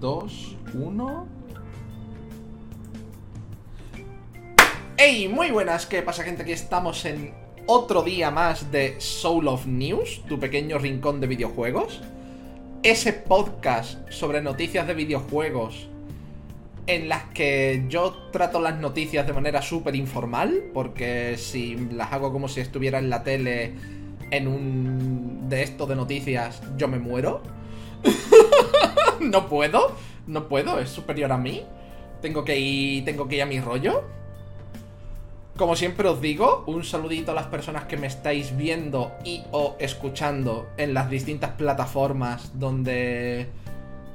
2, 1. ¡Hey! Muy buenas, ¿qué pasa gente? Aquí estamos en otro día más de Soul of News, tu pequeño rincón de videojuegos. Ese podcast sobre noticias de videojuegos en las que yo trato las noticias de manera súper informal, porque si las hago como si estuviera en la tele en un de esto de noticias, yo me muero. no puedo, no puedo, es superior a mí. Tengo que ir, tengo que ir a mi rollo. Como siempre os digo, un saludito a las personas que me estáis viendo y o escuchando en las distintas plataformas donde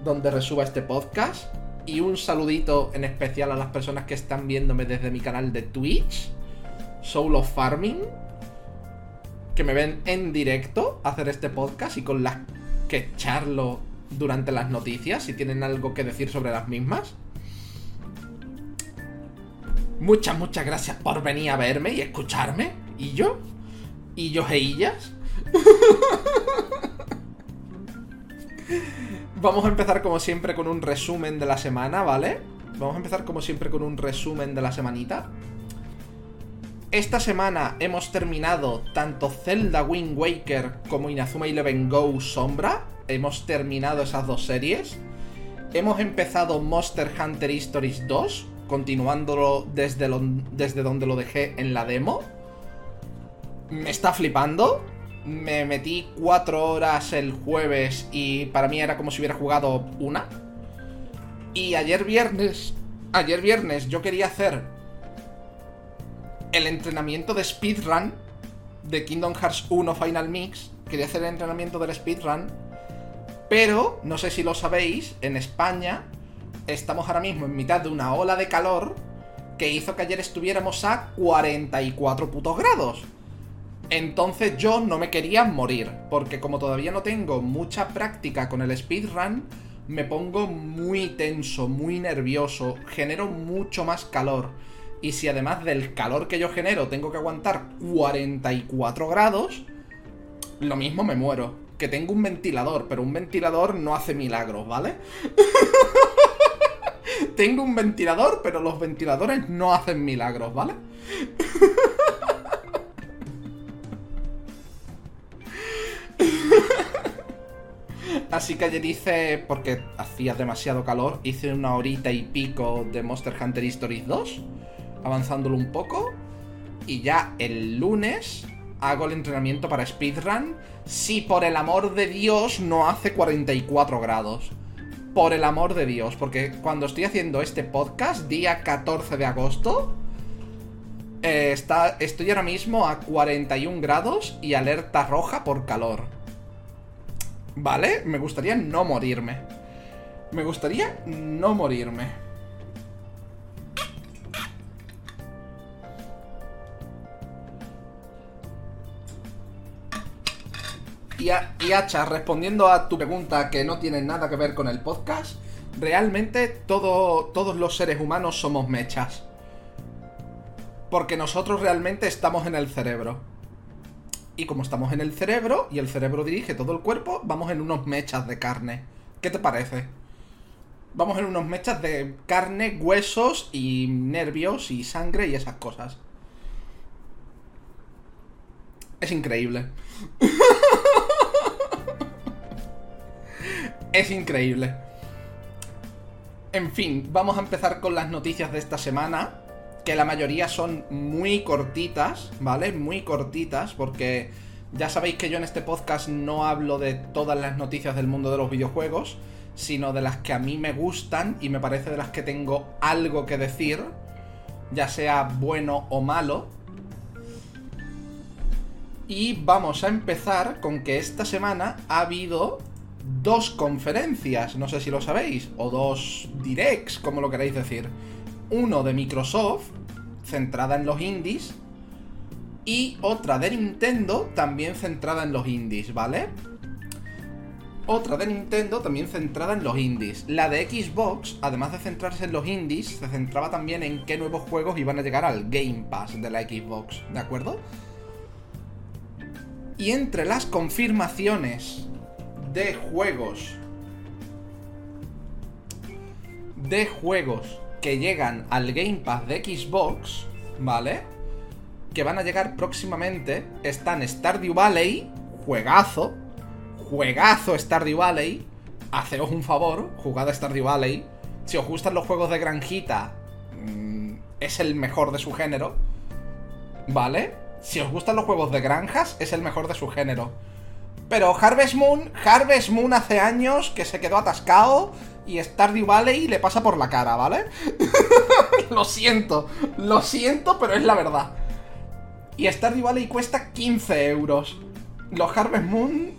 donde resuba este podcast y un saludito en especial a las personas que están viéndome desde mi canal de Twitch, Soul of Farming, que me ven en directo hacer este podcast y con las que charlo durante las noticias, si tienen algo que decir sobre las mismas. Muchas, muchas gracias por venir a verme y escucharme. ¿Y yo? ¿Y yo e ellas? Vamos a empezar como siempre con un resumen de la semana, ¿vale? Vamos a empezar como siempre con un resumen de la semanita. Esta semana hemos terminado tanto Zelda Wind Waker como Inazuma Eleven Go Sombra. Hemos terminado esas dos series. Hemos empezado Monster Hunter Stories 2, continuándolo desde, desde donde lo dejé en la demo. Me está flipando me metí cuatro horas el jueves y para mí era como si hubiera jugado una. Y ayer viernes, ayer viernes yo quería hacer el entrenamiento de speedrun de Kingdom Hearts 1 Final Mix. Quería hacer el entrenamiento del speedrun. Pero, no sé si lo sabéis, en España estamos ahora mismo en mitad de una ola de calor que hizo que ayer estuviéramos a 44 putos grados. Entonces yo no me quería morir, porque como todavía no tengo mucha práctica con el speedrun, me pongo muy tenso, muy nervioso, genero mucho más calor. Y si además del calor que yo genero tengo que aguantar 44 grados, lo mismo me muero. Que tengo un ventilador, pero un ventilador no hace milagros, ¿vale? tengo un ventilador, pero los ventiladores no hacen milagros, ¿vale? Así que ayer hice, porque hacía demasiado calor, hice una horita y pico de Monster Hunter Stories 2, avanzándolo un poco. Y ya el lunes hago el entrenamiento para speedrun. Si por el amor de Dios no hace 44 grados. Por el amor de Dios, porque cuando estoy haciendo este podcast, día 14 de agosto, eh, está, estoy ahora mismo a 41 grados y alerta roja por calor. ¿Vale? Me gustaría no morirme. Me gustaría no morirme. Y, y Hacha, respondiendo a tu pregunta que no tiene nada que ver con el podcast, realmente todo, todos los seres humanos somos mechas. Porque nosotros realmente estamos en el cerebro. Y como estamos en el cerebro y el cerebro dirige todo el cuerpo, vamos en unos mechas de carne. ¿Qué te parece? Vamos en unos mechas de carne, huesos y nervios y sangre y esas cosas. Es increíble. es increíble. En fin, vamos a empezar con las noticias de esta semana que la mayoría son muy cortitas, ¿vale? Muy cortitas, porque ya sabéis que yo en este podcast no hablo de todas las noticias del mundo de los videojuegos, sino de las que a mí me gustan y me parece de las que tengo algo que decir, ya sea bueno o malo. Y vamos a empezar con que esta semana ha habido dos conferencias, no sé si lo sabéis, o dos directs, como lo queréis decir uno de Microsoft, centrada en los indies, y otra de Nintendo, también centrada en los indies, ¿vale? Otra de Nintendo también centrada en los indies. La de Xbox, además de centrarse en los indies, se centraba también en qué nuevos juegos iban a llegar al Game Pass de la Xbox, ¿de acuerdo? Y entre las confirmaciones de juegos de juegos que llegan al Game Pass de Xbox, ¿vale? Que van a llegar próximamente. Están Stardew Valley, juegazo. Juegazo Stardew Valley. Haceos un favor, jugad a Stardew Valley. Si os gustan los juegos de granjita, mm, es el mejor de su género. ¿Vale? Si os gustan los juegos de granjas, es el mejor de su género. Pero Harvest Moon, Harvest Moon hace años que se quedó atascado y Stardew Valley le pasa por la cara, ¿vale? lo siento, lo siento, pero es la verdad. Y Stardew Valley cuesta 15 euros. Los Harvest Moon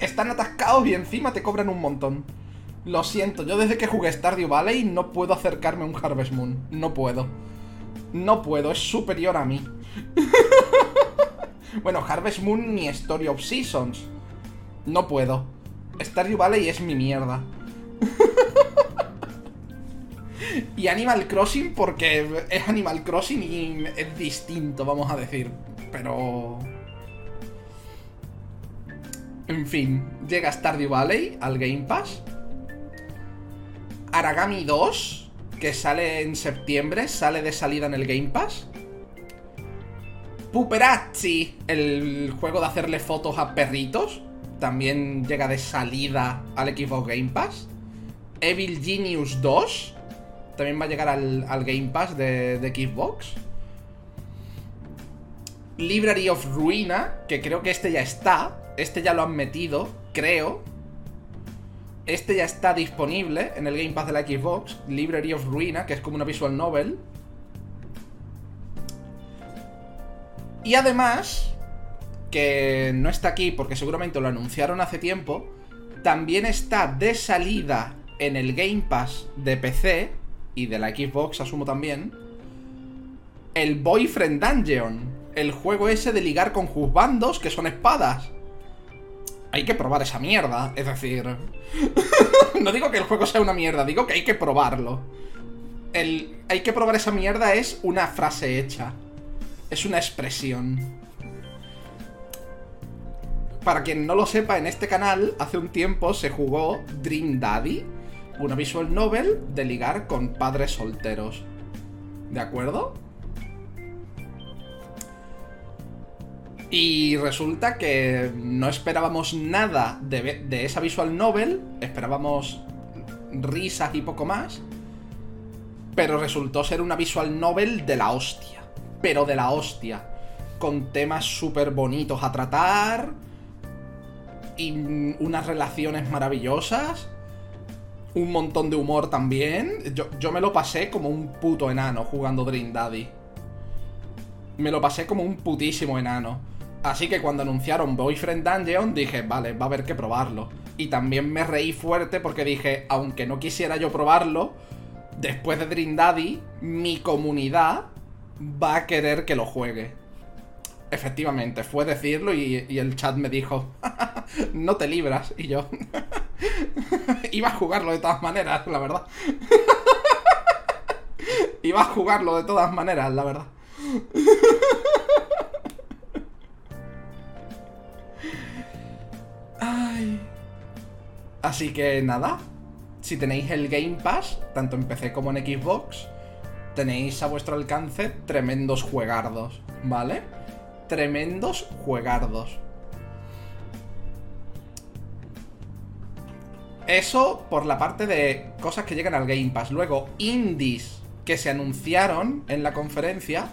están atascados y encima te cobran un montón. Lo siento, yo desde que jugué Stardew Valley no puedo acercarme a un Harvest Moon. No puedo. No puedo, es superior a mí. bueno, Harvest Moon ni Story of Seasons. No puedo. Stardew Valley es mi mierda. y Animal Crossing porque es Animal Crossing y es distinto, vamos a decir. Pero... En fin, llega Stardew Valley al Game Pass. Aragami 2, que sale en septiembre, sale de salida en el Game Pass. Puperazzi, el juego de hacerle fotos a perritos, también llega de salida al Xbox Game Pass. Evil Genius 2 también va a llegar al, Game Pass de, de, Xbox. Library of Ruina, que creo que este ya está. Este ya lo han metido, creo. Este ya está disponible en el Game Pass de la Xbox. Library of Ruina, que es como una visual novel. Y además, que no está aquí porque seguramente lo anunciaron hace tiempo, también está de salida en el Game Pass de PC y de la Xbox, asumo también, el Boyfriend Dungeon, el juego ese de ligar con juzbandos que son espadas. Hay que probar esa mierda, es decir... no digo que el juego sea una mierda, digo que hay que probarlo. El hay que probar esa mierda es una frase hecha. Es una expresión. Para quien no lo sepa, en este canal hace un tiempo se jugó Dream Daddy, una visual novel de ligar con padres solteros. ¿De acuerdo? Y resulta que no esperábamos nada de, de, esa visual novel, esperábamos risas y poco más, pero resultó ser una visual novel de la hostia pero de la hostia. Con temas súper bonitos a tratar. Y unas relaciones maravillosas. Un montón de humor también. Yo, me lo pasé como un puto enano jugando Dream Daddy. Me lo pasé como un putísimo enano. Así que cuando anunciaron Boyfriend Dungeon dije, vale, va a haber que probarlo. Y también me reí fuerte porque dije, aunque no quisiera yo probarlo, después de Dream Daddy, mi comunidad va a querer que lo juegue. Efectivamente, fue decirlo y, el chat me dijo, no te libras. Y yo, iba a jugarlo de todas maneras, la verdad. iba a jugarlo de todas maneras, la verdad. Ay. Así que nada, si tenéis el Game Pass, tanto en PC como en Xbox, tenéis a vuestro alcance tremendos juegardos, ¿vale? Tremendos juegardos. Eso por la parte de cosas que llegan al Game Pass. Luego, indies que se anunciaron en la conferencia,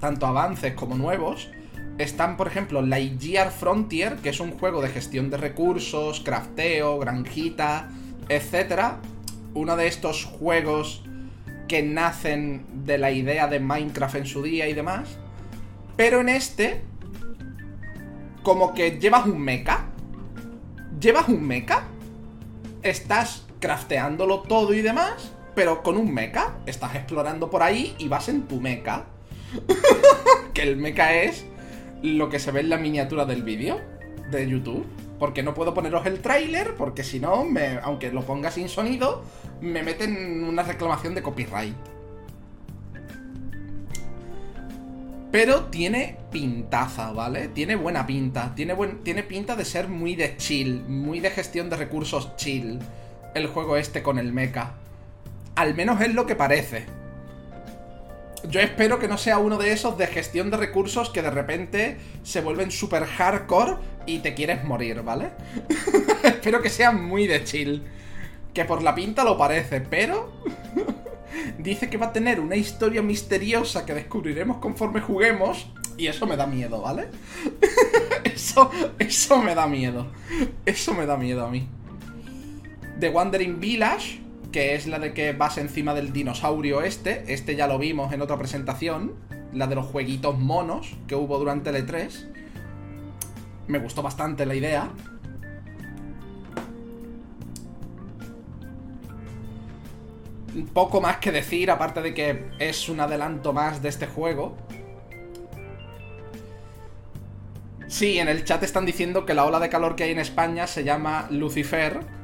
tanto avances como nuevos, están, por ejemplo, Lightyear Frontier, que es un juego de gestión de recursos, crafteo, granjita, etc. Uno de estos juegos que nacen de la idea de Minecraft en su día y demás. Pero en este, como que llevas un mecha. Llevas un mecha. Estás crafteándolo todo y demás. Pero con un mecha. Estás explorando por ahí y vas en tu mecha. que el mecha es lo que se ve en la miniatura del vídeo de YouTube. Porque no puedo poneros el tráiler, porque si no, aunque lo ponga sin sonido, me meten una reclamación de copyright. Pero tiene pintaza, ¿vale? Tiene buena pinta. Tiene, tiene pinta de ser muy de chill, muy de gestión de recursos chill. el juego este con el mecha. Al menos es lo que parece. Yo espero que no sea uno de esos de gestión de recursos que de repente se vuelven super hardcore y te quieres morir, ¿vale? espero que sea muy de chill. Que por la pinta lo parece, pero... Dice que va a tener una historia misteriosa que descubriremos conforme juguemos. Y eso me da miedo, ¿vale? eso, eso me da miedo. Eso me da miedo a mí. The Wandering Village que es la de que vas encima del dinosaurio este. Este ya lo vimos en otra presentación. La de los jueguitos monos que hubo durante el E3. Me gustó bastante la idea. Poco más que decir, aparte de que es un adelanto más de este juego. Sí, en el chat están diciendo que la ola de calor que hay en España se llama Lucifer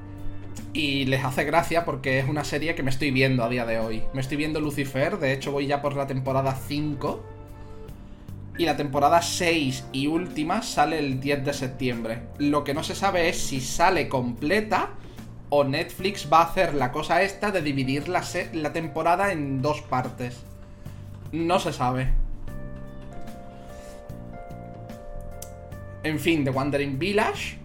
y les hace gracia porque es una serie que me estoy viendo a día de hoy. Me estoy viendo Lucifer, de hecho voy ya por la temporada 5. Y la temporada 6 y última sale el 10 de septiembre. Lo que no se sabe es si sale completa o Netflix va a hacer la cosa esta de dividir la, temporada en dos partes. No se sabe. En fin, The Wandering Village.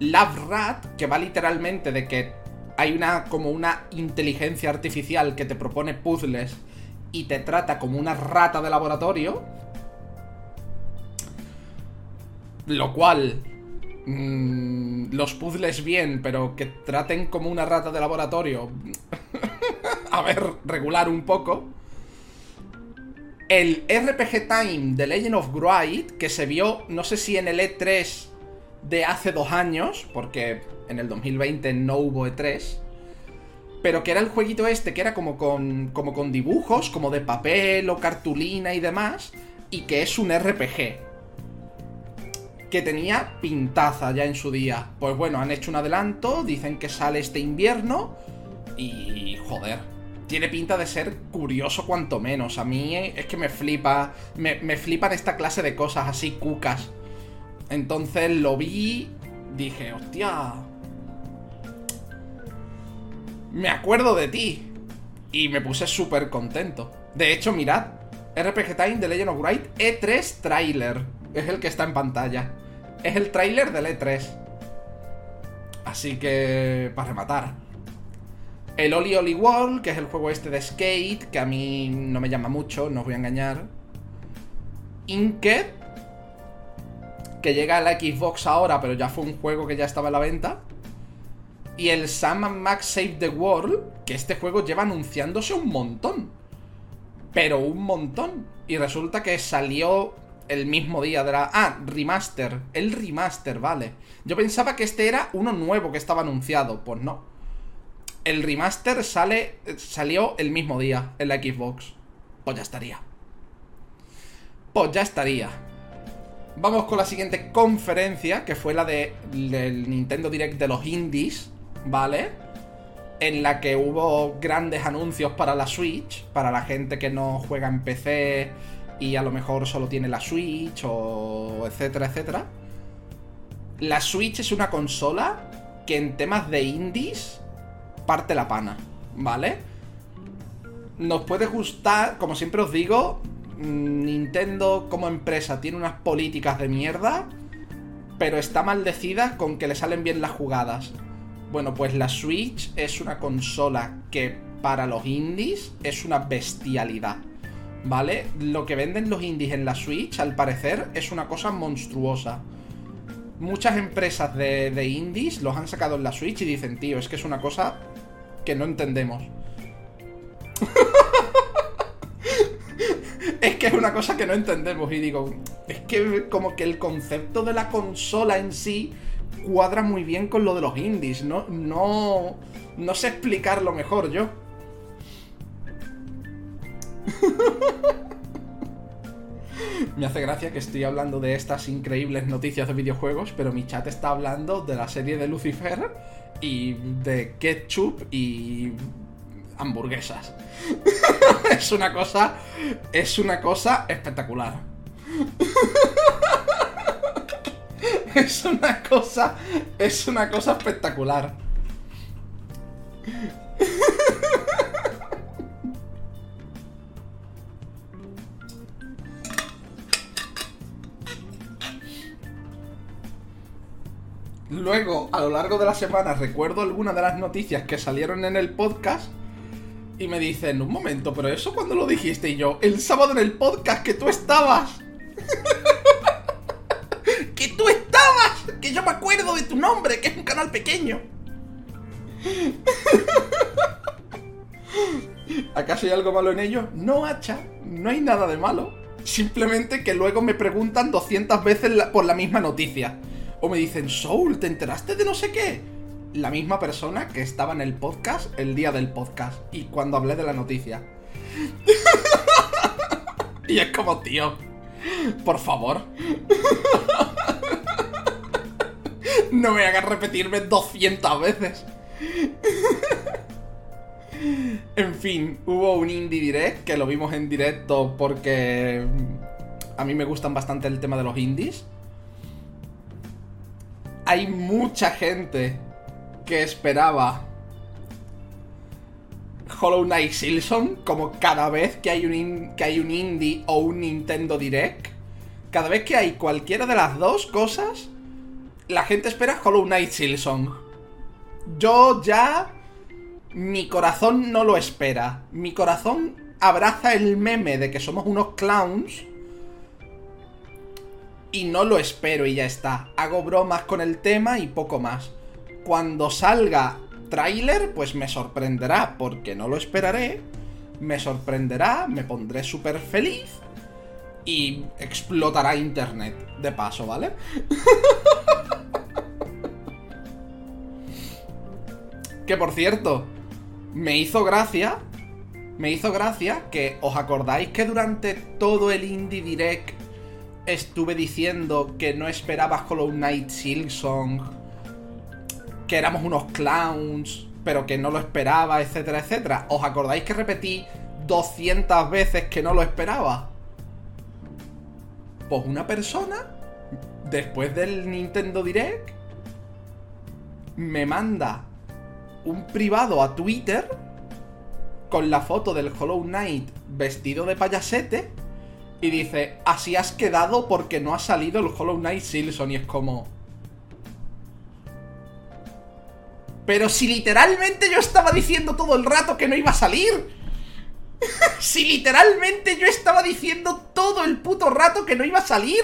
Love Rat, que va literalmente de que hay una como una inteligencia artificial que te propone puzzles y te trata como una rata de laboratorio. Lo cual mm, los puzzles bien, pero que traten como una rata de laboratorio. a ver, regular un poco. El RPG Time de Legend of Wright, que se vio, no sé si en el E3 de hace dos años, porque en el 2020 no hubo E3, pero que era el jueguito este que era como con, como con dibujos, como de papel o cartulina y demás, y que es un RPG. Que tenía pintaza ya en su día. Pues bueno, han hecho un adelanto, dicen que sale este invierno, y joder, tiene pinta de ser curioso cuanto menos. A mí es que me flipa, me, me flipan esta clase de cosas así cucas. Entonces lo vi, dije, hostia, me acuerdo de ti. Y me puse súper contento. De hecho, mirad, RPG Time de Legend of Wright E3 Trailer. Es el que está en pantalla. Es el trailer del E3. Así que, para rematar. El Oli Oli Wall, que es el juego este de skate, que a mí no me llama mucho, no os voy a engañar. Inked, que llega a la Xbox ahora, pero ya fue un juego que ya estaba en la venta. Y el Sam Max Save the World, que este juego lleva anunciándose un montón. Pero un montón. Y resulta que salió el mismo día de la... Ah, remaster. El remaster, vale. Yo pensaba que este era uno nuevo que estaba anunciado. Pues no. El remaster sale, salió el mismo día en la Xbox. Pues ya estaría. Pues ya estaría. Vamos con la siguiente conferencia, que fue la de, del Nintendo Direct de los indies. ¿vale? En la que hubo grandes anuncios para la Switch, para la gente que no juega en PC y a lo mejor solo tiene la Switch o etcétera, etcétera. La Switch es una consola que en temas de indies parte la pana, ¿vale? Nos puede gustar, como siempre os digo, Nintendo como empresa tiene unas políticas de mierda, pero está maldecida con que le salen bien las jugadas. Bueno, pues la Switch es una consola que para los indies es una bestialidad. ¿Vale? Lo que venden los indies en la Switch, al parecer, es una cosa monstruosa. Muchas empresas de, de indies los han sacado en la Switch y dicen, tío, es que es una cosa que no entendemos. es que es una cosa que no entendemos y digo, es que como que el concepto de la consola en sí cuadra muy bien con lo de los indies. No, no, no sé explicarlo mejor yo. Me hace gracia que estoy hablando de estas increíbles noticias de videojuegos, pero mi chat está hablando de la serie de Lucifer y de ketchup y hamburguesas. es una cosa es una cosa espectacular. es una cosa. Es una cosa espectacular. Luego, a lo largo de la semana, recuerdo algunas de las noticias que salieron en el podcast y me dicen, un momento, pero eso cuando lo dijiste y yo, el sábado en el podcast que tú estabas. que tú estabas, que yo me acuerdo de tu nombre, que es un canal pequeño. ¿Acaso hay algo malo en ello? No, hacha, no hay nada de malo. Simplemente que luego me preguntan 200 veces por la misma noticia. O me dicen, Soul, ¿te enteraste de no sé qué? La misma persona que estaba en el podcast el día del podcast y cuando hablé de la noticia. y es como, tío, por favor. no me hagas repetirme 200 veces. en fin, hubo un indie direct que lo vimos en directo porque a mí me gustan bastante el tema de los indies hay mucha gente que esperaba Hollow Knight Silson como cada vez que hay un, que hay un indie o un Nintendo Direct. Cada vez que hay cualquiera de las dos cosas, la gente espera Hollow Knight Silson. Yo ya... Mi corazón no lo espera. Mi corazón abraza el meme de que somos unos clowns y no lo espero y ya está. Hago bromas con el tema y poco más. Cuando salga tráiler, pues me sorprenderá, porque no lo esperaré. Me sorprenderá, me pondré súper feliz y explotará internet de paso, ¿vale? que por cierto, me hizo gracia, me hizo gracia que os acordáis que durante todo el Indie Direct estuve diciendo que no esperaba Hollow Knight Silksong, que éramos unos clowns, pero que no lo esperaba, etcétera, etcétera. ¿Os acordáis que repetí 200 veces que no lo esperaba? Pues una persona, después del Nintendo Direct, me manda un privado a Twitter con la foto del Hollow Knight vestido de payasete y dice, así has quedado porque no ha salido el Hollow Knight Silson. Y es como... Pero si literalmente yo estaba diciendo todo el rato que no iba a salir. si literalmente yo estaba diciendo todo el puto rato que no iba a salir.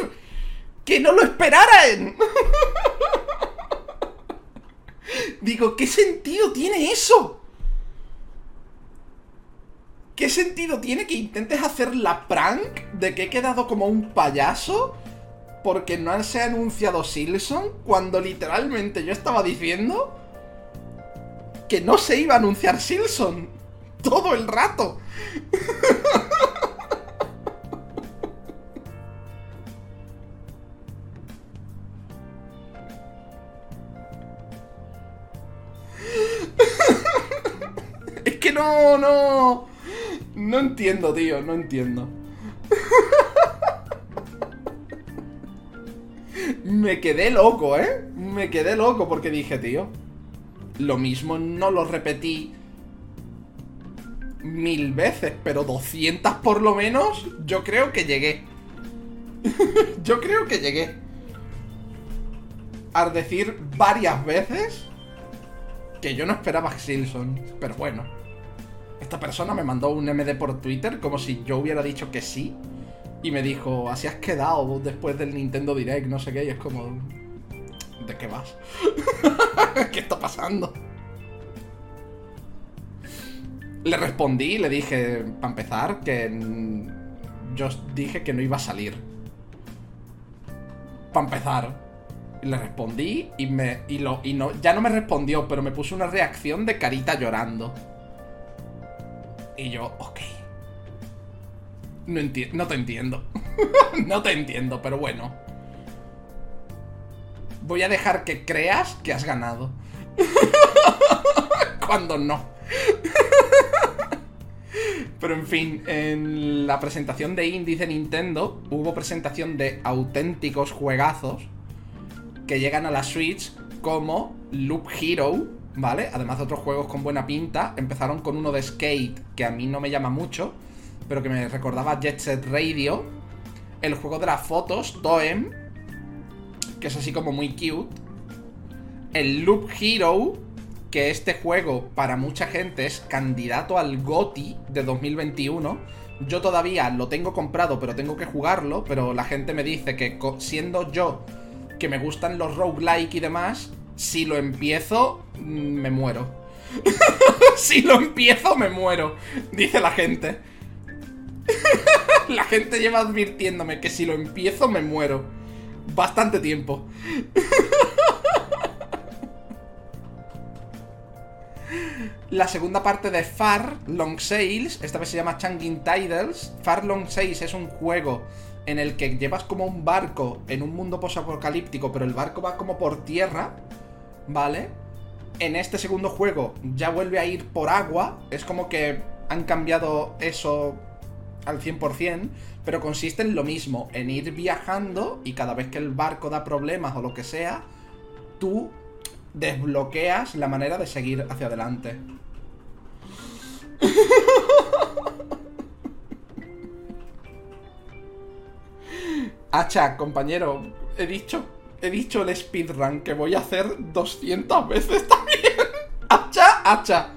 Que no lo esperaran. Digo, ¿qué sentido tiene eso? ¿Qué sentido tiene que intentes hacer la prank de que he quedado como un payaso porque no se ha anunciado Silson cuando literalmente yo estaba diciendo que no se iba a anunciar Silson todo el rato? es que no, no. No entiendo, tío, no entiendo. Me quedé loco, ¿eh? Me quedé loco porque dije, tío, lo mismo no lo repetí mil veces, pero 200 por lo menos, yo creo que llegué. yo creo que llegué. Al decir varias veces que yo no esperaba Silson, pero bueno. Esta persona me mandó un MD por Twitter como si yo hubiera dicho que sí. Y me dijo, así has quedado después del Nintendo Direct, no sé qué. Y es como... ¿De qué vas? ¿Qué está pasando? Le respondí, le dije, para empezar, que yo dije que no iba a salir. Para empezar. Le respondí y me. Y lo. Y no. Ya no me respondió, pero me puso una reacción de carita llorando. Y yo, ok. No, no te entiendo. no te entiendo, pero bueno. Voy a dejar que creas que has ganado. Cuando no. Pero en fin, en la presentación de Indies de Nintendo hubo presentación de auténticos juegazos que llegan a la Switch como Loop Hero ¿vale? Además de otros juegos con buena pinta, empezaron con uno de skate que a mí no me llama mucho, pero que me recordaba Jet Set Radio, el juego de las fotos, Toem, que es así como muy cute, el Loop Hero, que este juego para mucha gente es candidato al GOTI de 2021. Yo todavía lo tengo comprado, pero tengo que jugarlo, pero la gente me dice que siendo yo que me gustan los roguelike y demás, si lo empiezo, mm, me muero. si lo empiezo, me muero, dice la gente. la gente lleva advirtiéndome que si lo empiezo, me muero. Bastante tiempo. la segunda parte de Far Long Sails, esta vez se llama Changing Titles. Far Long Sails es un juego en el que llevas como un barco en un mundo posapocalíptico, pero el barco va como por tierra, ¿vale? En este segundo juego ya vuelve a ir por agua, es como que han cambiado eso al 100%, pero consiste en lo mismo, en ir viajando y cada vez que el barco da problemas o lo que sea, tú desbloqueas la manera de seguir hacia adelante. Hacha, compañero, he dicho, he dicho el speedrun que voy a hacer 200 veces también. Hacha, hacha.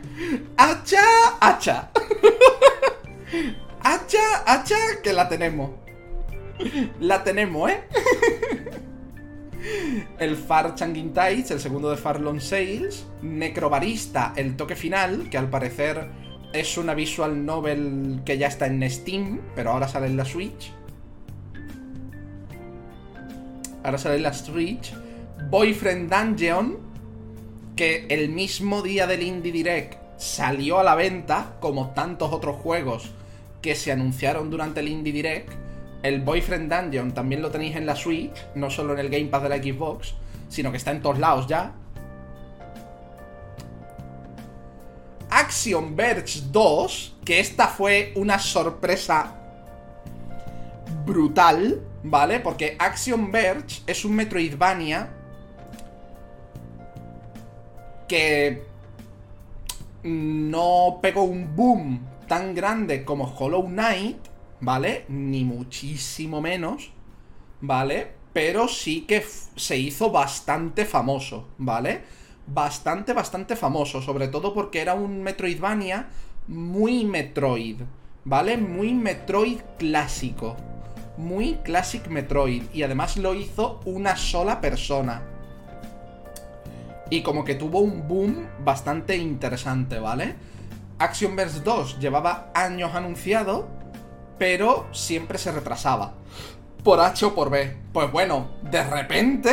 Hacha, hacha. Hacha, hacha, que la tenemos. La tenemos, ¿eh? el Far Changing Tides, el segundo de Far Long Sales, Necrobarista, el toque final, que al parecer es una visual novel que ya está en Steam, pero ahora sale en la Switch. Ahora sale en la Switch. Boyfriend Dungeon, que el mismo día del Indie Direct salió a la venta, como tantos otros juegos que se anunciaron durante el Indie Direct el Boyfriend Dungeon también lo tenéis en la Switch, no solo en el Game Pass de la Xbox, sino que está en todos lados ya. Action Verge 2, que esta fue una sorpresa brutal, ¿vale? Porque Action Verge es un Metroidvania que no pegó un boom tan grande como Hollow Knight, ¿vale? Ni muchísimo menos, ¿vale? Pero sí que se hizo bastante famoso, ¿vale? Bastante, bastante famoso, sobre todo porque era un Metroidvania muy Metroid, ¿vale? Muy Metroid clásico. Muy Classic Metroid. Y además lo hizo una sola persona. Y como que tuvo un boom bastante interesante, ¿vale? Action Verse 2 llevaba años anunciado pero siempre se retrasaba. Por H o por B. Pues bueno, de repente,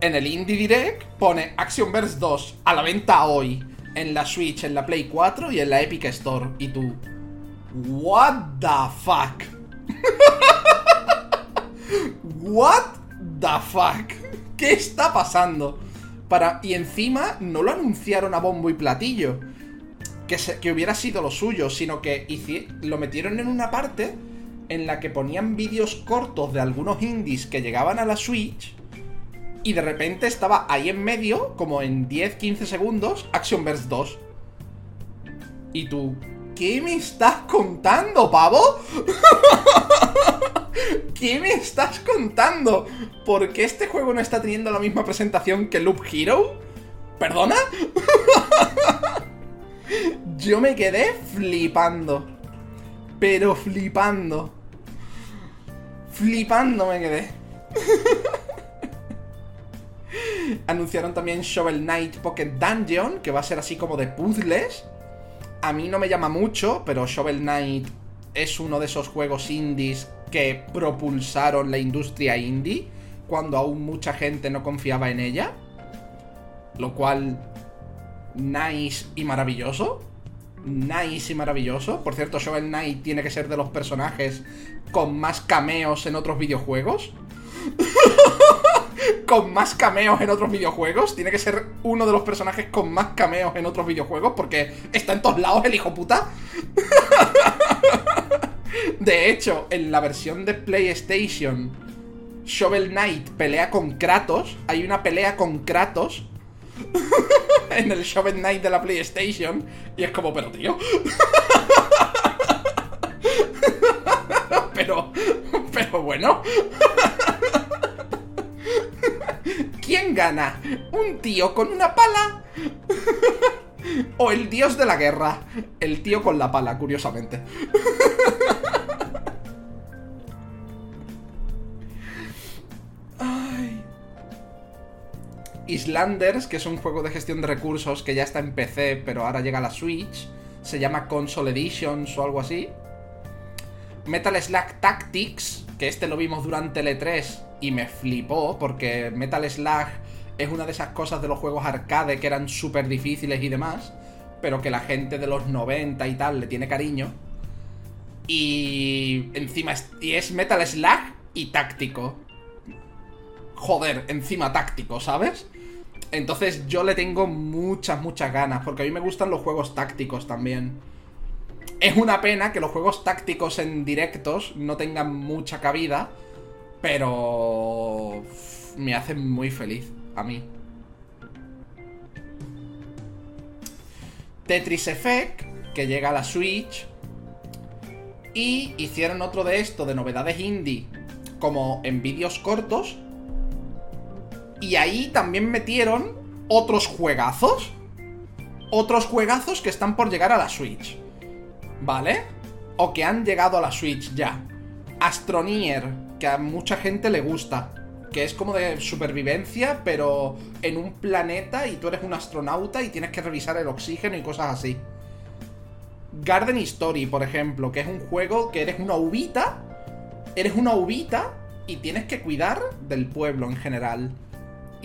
en el Indie Direct pone Action Verse 2 a la venta hoy. En la Switch, en la Play 4 y en la Epic Store. Y tú, what the fuck? what the fuck? ¿Qué está pasando? Para... Y encima no lo anunciaron a bombo y platillo que, hubiera sido lo suyo, sino que lo metieron en una parte en la que ponían vídeos cortos de algunos indies que llegaban a la Switch y de repente estaba ahí en medio, como en 10-15 segundos, Action Verse 2. Y tú, ¿qué me estás contando, pavo? ¿Qué me estás contando? ¿Por qué este juego no está teniendo la misma presentación que Loop Hero? ¿Perdona? Yo me quedé flipando. Pero flipando. Flipando me quedé. Anunciaron también Shovel Knight Pocket Dungeon, que va a ser así como de puzzles. A mí no me llama mucho, pero Shovel Knight es uno de esos juegos indies que propulsaron la industria indie cuando aún mucha gente no confiaba en ella. Lo cual, nice y maravilloso nice y maravilloso. Por cierto, Shovel Knight tiene que ser de los personajes con más cameos en otros videojuegos. con más cameos en otros videojuegos. Tiene que ser uno de los personajes con más cameos en otros videojuegos porque está en todos lados el hijo puta. de hecho, en la versión de PlayStation, Shovel Knight pelea con Kratos. Hay una pelea con Kratos en el Shovel Knight de la PlayStation. Y es como, pero tío. pero, pero bueno. ¿Quién gana? ¿Un tío con una pala? ¿O el dios de la guerra? El tío con la pala, curiosamente. Islanders, que es un juego de gestión de recursos que ya está en PC, pero ahora llega a la Switch. Se llama Console Editions o algo así. Metal Slug Tactics, que este lo vimos durante el E3 y me flipó, porque Metal Slug es una de esas cosas de los juegos arcade que eran súper difíciles y demás, pero que la gente de los 90 y tal le tiene cariño. Y encima es, Metal Slug y táctico. Joder, encima táctico, ¿sabes? Entonces yo le tengo muchas, muchas ganas, porque a mí me gustan los juegos tácticos también. Es una pena que los juegos tácticos en directos no tengan mucha cabida, pero me hacen muy feliz a mí. Tetris Effect, que llega a la Switch. Y hicieron otro de esto, de novedades indie, como en vídeos cortos, y ahí también metieron otros juegazos. Otros juegazos que están por llegar a la Switch. ¿Vale? O que han llegado a la Switch ya. Astronier, que a mucha gente le gusta. Que es como de supervivencia, pero en un planeta y tú eres un astronauta y tienes que revisar el oxígeno y cosas así. Garden Story, por ejemplo, que es un juego que eres una uvita. Eres una uvita y tienes que cuidar del pueblo en general.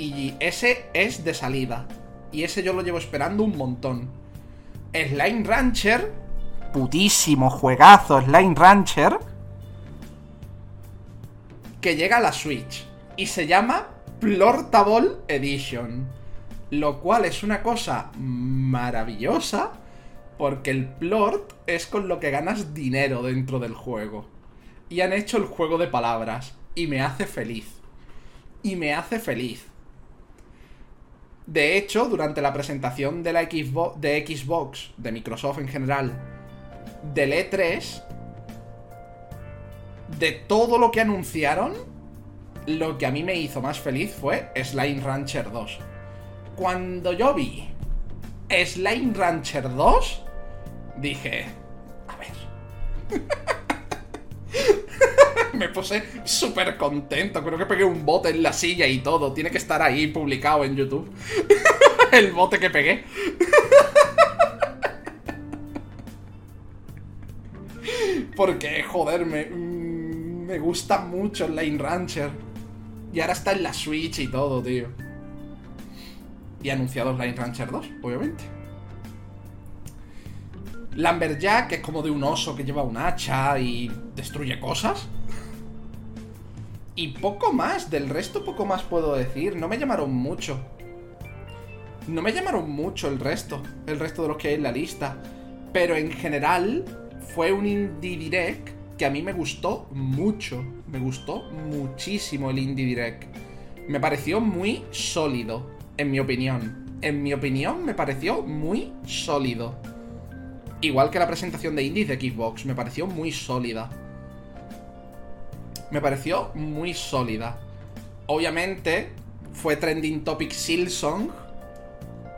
Y ese es de salida. Y ese yo lo llevo esperando un montón. Slime Rancher. Putísimo juegazo Slime Rancher. Que llega a la Switch. Y se llama Plortable Edition. Lo cual es una cosa maravillosa. Porque el plort es con lo que ganas dinero dentro del juego. Y han hecho el juego de palabras. Y me hace feliz. Y me hace feliz. De hecho, durante la presentación de la Xbox, de Xbox, de Microsoft en general, del E3, de todo lo que anunciaron, lo que a mí me hizo más feliz fue Slime Rancher 2. Cuando yo vi Slime Rancher 2, dije, a ver. me puse súper contento. Creo que pegué un bote en la silla y todo. Tiene que estar ahí publicado en YouTube. El bote que pegué. Porque, joder, me, mm, me gusta mucho el Lane Rancher. Y ahora está en la Switch y todo, tío. Y anunciado Line Rancher 2, obviamente. Lumberjack, que es como de un oso que lleva un hacha y destruye cosas. Y poco más, del resto poco más puedo decir. No me llamaron mucho. No me llamaron mucho el resto, el resto de los que hay en la lista. Pero en general fue un Indie Direct que a mí me gustó mucho. Me gustó muchísimo el Indie Direct. Me pareció muy sólido, en mi opinión. En mi opinión me pareció muy sólido. Igual que la presentación de Indies de Xbox, me pareció muy sólida me pareció muy sólida. Obviamente, fue trending topic Silsong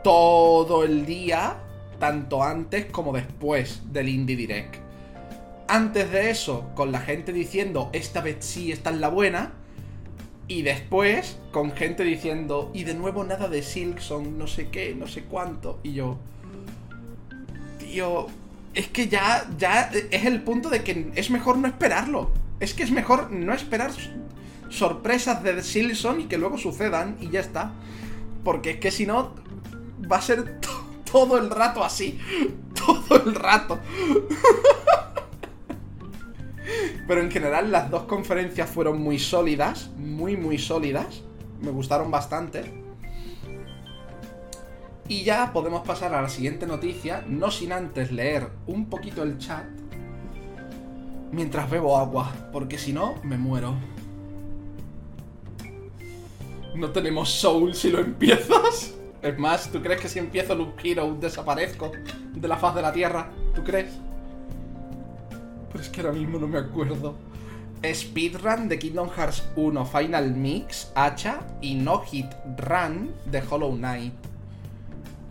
todo el día, tanto antes como después del Indie Direct. Antes de eso, con la gente diciendo, esta vez sí, esta es la buena. Y después, con gente diciendo, y de nuevo nada de Silksong, no sé qué, no sé cuánto. Y yo, tío, es que ya, ya es el punto de que es mejor no esperarlo. Es que es mejor no esperar sorpresas de Silson y que luego sucedan y ya está. Porque es que si no, va a ser todo el rato así. Todo el rato. Pero en general las dos conferencias fueron muy sólidas, muy muy sólidas. Me gustaron bastante. Y ya podemos pasar a la siguiente noticia, no sin antes leer un poquito el chat mientras bebo agua, porque si no, me muero. No tenemos soul si lo empiezas. Es más, ¿tú crees que si empiezo Loop Hero desaparezco de la faz de la Tierra? ¿Tú crees? Pero es que ahora mismo no me acuerdo. Speedrun de Kingdom Hearts 1 Final Mix, Hacha y No Hit Run de Hollow Knight.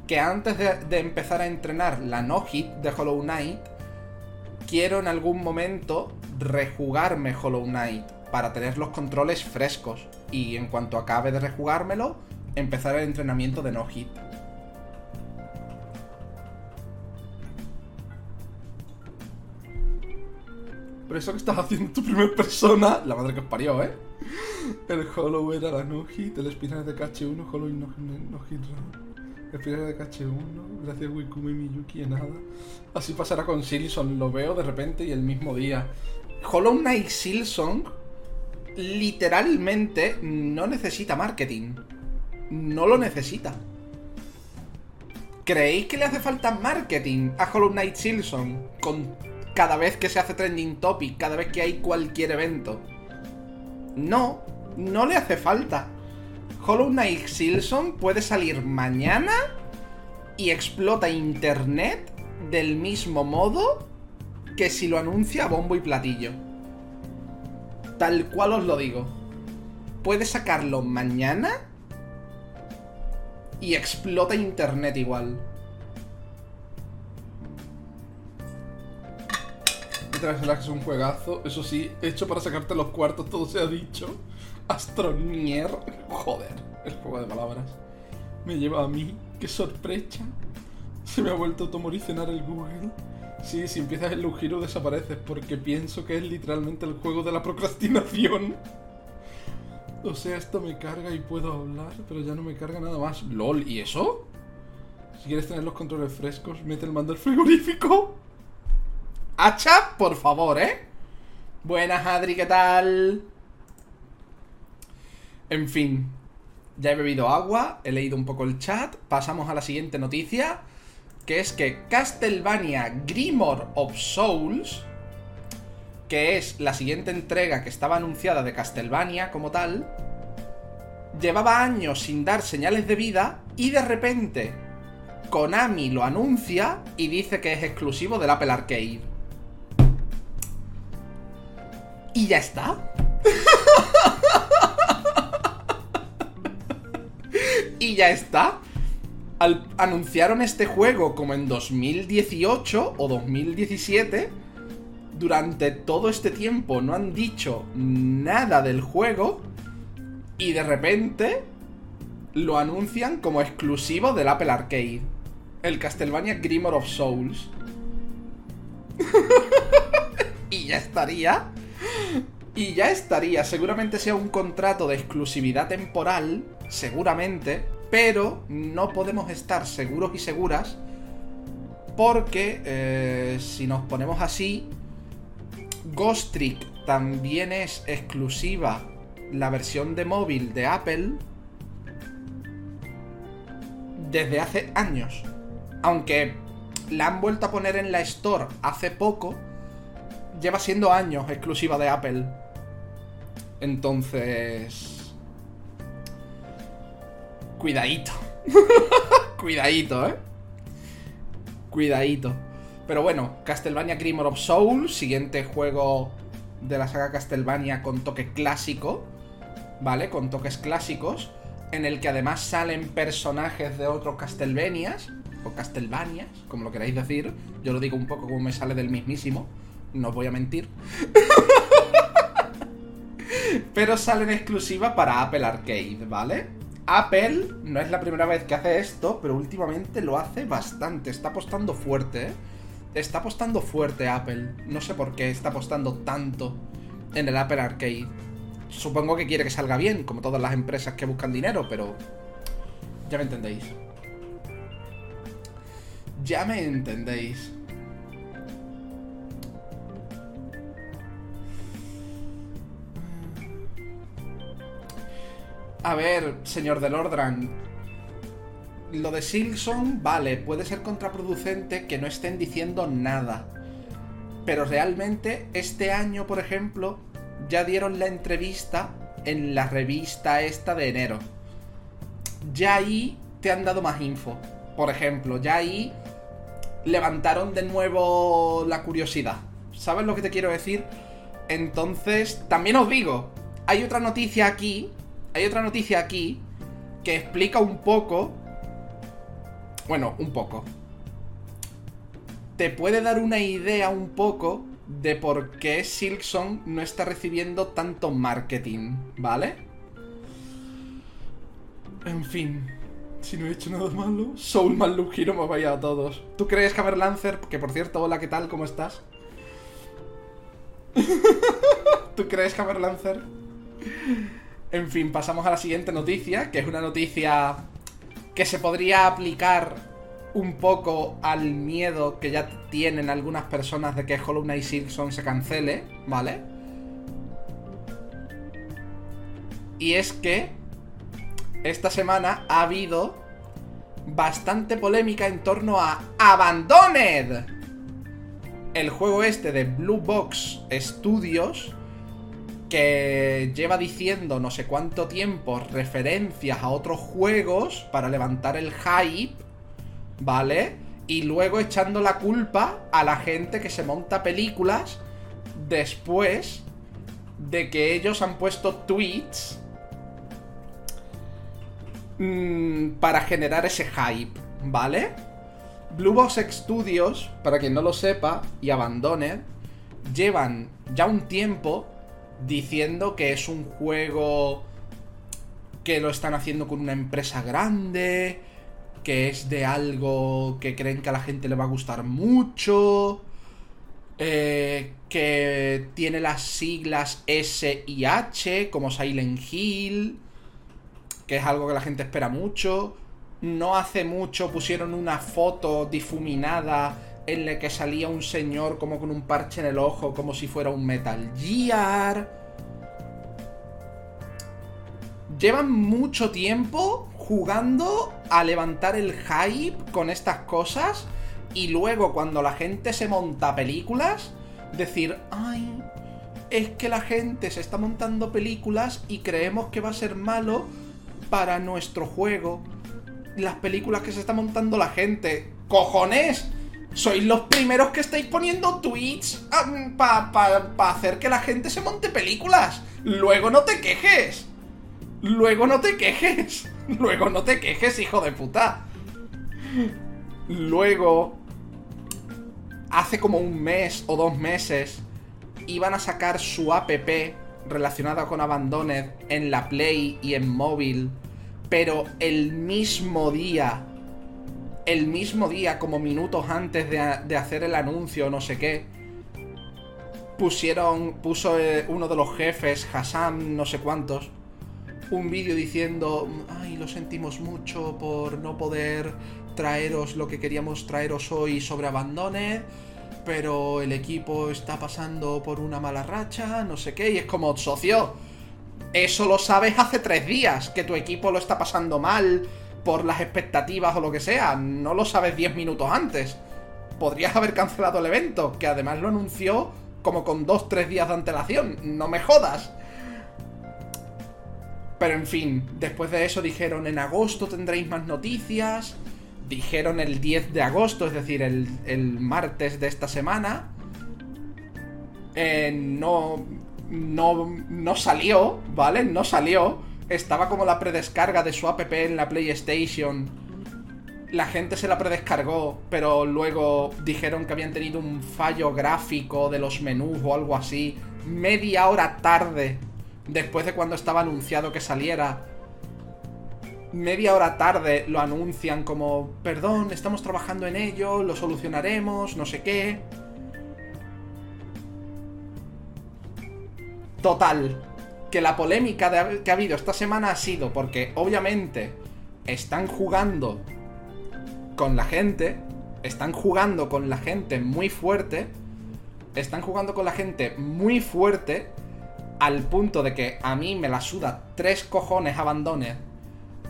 Que antes de, de empezar a entrenar la No Hit de Hollow Knight, quiero en algún momento rejugarme Hollow Knight para tener los controles frescos. Y en cuanto acabe de rejugármelo, empezar el entrenamiento de No Hit. Pero eso que estás haciendo tu primera persona, la madre que os parió, ¿eh? El Hollow era la No Hit, el Spinner de KH1, Hollow y No, no Hit Run. Spinner de KH1, gracias y Miyuki en nada. Así pasará con Silson, lo veo de repente y el mismo día. Hollow Knight Silson literalmente no necesita marketing. No lo necesita. ¿Creéis que le hace falta marketing a Hollow Knight Silson con cada vez que se hace trending topic, cada vez que hay cualquier evento? No, no le hace falta. Hollow Knight Silson puede salir mañana y explota internet del mismo modo que si lo anuncia bombo y platillo. Tal cual os lo digo. Puede sacarlo mañana y explota internet igual. Metal es un juegazo, eso sí, hecho para sacarte los cuartos, todo se ha dicho. Astronier, joder, el juego de palabras. Me lleva a mí, qué sorpresa. Se me ha vuelto a automoricionar el Google. Sí, si empiezas el Lugiro desapareces porque pienso que es literalmente el juego de la procrastinación. O sea, esto me carga y puedo hablar, pero ya no me carga nada más. LOL, ¿y eso? Si quieres tener los controles frescos, mete el mando al frigorífico. Hacha, por favor, ¿eh? Buenas, Adri, ¿qué tal? En fin, ya he bebido agua, he leído un poco el chat, pasamos a la siguiente noticia, que es que Castlevania Grimoire of Souls, que es la siguiente entrega que estaba anunciada de Castlevania como tal, llevaba años sin dar señales de vida y de repente Konami lo anuncia y dice que es exclusivo del Apple Arcade. Y ya está. Y ya está. Anunciaron este juego como en 2018 o 2017. Durante todo este tiempo no han dicho nada del juego. Y de repente lo anuncian como exclusivo del Apple Arcade. El Castlevania Grimoire of Souls. y ya estaría. Y ya estaría. Seguramente sea un contrato de exclusividad temporal. Seguramente. Pero no podemos estar seguros y seguras. Porque eh, si nos ponemos así. Ghost Trick también es exclusiva. La versión de móvil de Apple. Desde hace años. Aunque la han vuelto a poner en la Store hace poco. Lleva siendo años exclusiva de Apple. Entonces... Cuidadito. Cuidadito, ¿eh? Cuidadito. Pero bueno, Castlevania Grimoire of Souls, siguiente juego de la saga Castlevania con toque clásico, ¿vale? Con toques clásicos, en el que además salen personajes de otros Castlevanias, o Castlevanias, como lo queráis decir. Yo lo digo un poco como me sale del mismísimo, no os voy a mentir. Pero salen exclusiva para Apple Arcade, ¿vale? Apple no es la primera vez que hace esto, pero últimamente lo hace bastante. Está apostando fuerte, ¿eh? Está apostando fuerte Apple. No sé por qué está apostando tanto en el Apple Arcade. Supongo que quiere que salga bien, como todas las empresas que buscan dinero, pero... Ya me entendéis. Ya me entendéis. A ver, señor de Lordran. Lo de Silson, vale, puede ser contraproducente que no estén diciendo nada. Pero realmente, este año, por ejemplo, ya dieron la entrevista en la revista esta de enero. Ya ahí te han dado más info. Por ejemplo, ya ahí levantaron de nuevo la curiosidad. ¿Sabes lo que te quiero decir? Entonces, también os digo, hay otra noticia aquí, hay otra noticia aquí que explica un poco, bueno, un poco, te puede dar una idea un poco de por qué Silksong no está recibiendo tanto marketing, ¿vale? En fin, si no he hecho nada malo, Soul Man Hero me vaya a todos. ¿Tú crees, Hammer Lancer? Que por cierto, hola, ¿qué tal? ¿Cómo estás? ¿Tú crees, Hammer Lancer? En fin, pasamos a la siguiente noticia, que es una noticia que se podría aplicar un poco al miedo que ya tienen algunas personas de que Hollow Knight Silksong se cancele, ¿vale? Y es que esta semana ha habido bastante polémica en torno a Abandoned. El juego este de Blue Box Studios que lleva diciendo no sé cuánto tiempo referencias a otros juegos para levantar el hype ¿vale? Y luego echando la culpa a la gente que se monta películas después de que ellos han puesto tweets mm, para generar ese hype, ¿vale? Blue Box Studios, para quien no lo sepa, y Abandoned, llevan ya un tiempo diciendo que es un juego que lo están haciendo con una empresa grande, que es de algo que creen que a la gente le va a gustar mucho, eh, que tiene las siglas S y H, como Silent Hill, que es algo que la gente espera mucho. No hace mucho pusieron una foto difuminada en la que salía un señor como con un parche en el ojo, como si fuera un Metal Gear. Llevan mucho tiempo jugando a levantar el hype con estas cosas y luego cuando la gente se monta películas, decir, ay, es que la gente se está montando películas y creemos que va a ser malo para nuestro juego. Las películas que se está montando la gente. ¡Cojones! Sois los primeros que estáis poniendo tweets para pa, hacer que la gente se monte películas. Luego no te quejes. Luego no te quejes. Luego no te quejes, hijo de puta. Luego, hace como un mes o dos meses, iban a sacar su app relacionada con Abandoned en la Play y en móvil, pero el mismo día, el mismo día, como minutos antes de, hacer el anuncio, no sé qué, pusieron, puso eh, uno de los jefes, Hassan, no sé cuántos, un vídeo diciendo, ay, lo sentimos mucho por no poder traeros lo que queríamos traeros hoy sobre Abandone, pero el equipo está pasando por una mala racha, no sé qué, y es como, socio, eso lo sabes hace tres días, que tu equipo lo está pasando mal por las expectativas o lo que sea, no lo sabes diez minutos antes. Podrías haber cancelado el evento, que además lo anunció como con dos, tres días de antelación, no me jodas. Pero en fin, después de eso dijeron en agosto tendréis más noticias. Dijeron el 10 de agosto, es decir, el, martes de esta semana. Eh, no, no, no salió, ¿vale? No salió. Estaba como la predescarga de su app en la PlayStation. La gente se la predescargó, pero luego dijeron que habían tenido un fallo gráfico de los menús o algo así. Media hora tarde después de cuando estaba anunciado que saliera, media hora tarde lo anuncian como, perdón, estamos trabajando en ello, lo solucionaremos, no sé qué. Total, que la polémica que ha habido esta semana ha sido porque obviamente están jugando con la gente, están jugando con la gente muy fuerte, están jugando con la gente muy fuerte al punto de que a mí me la suda tres cojones abandone,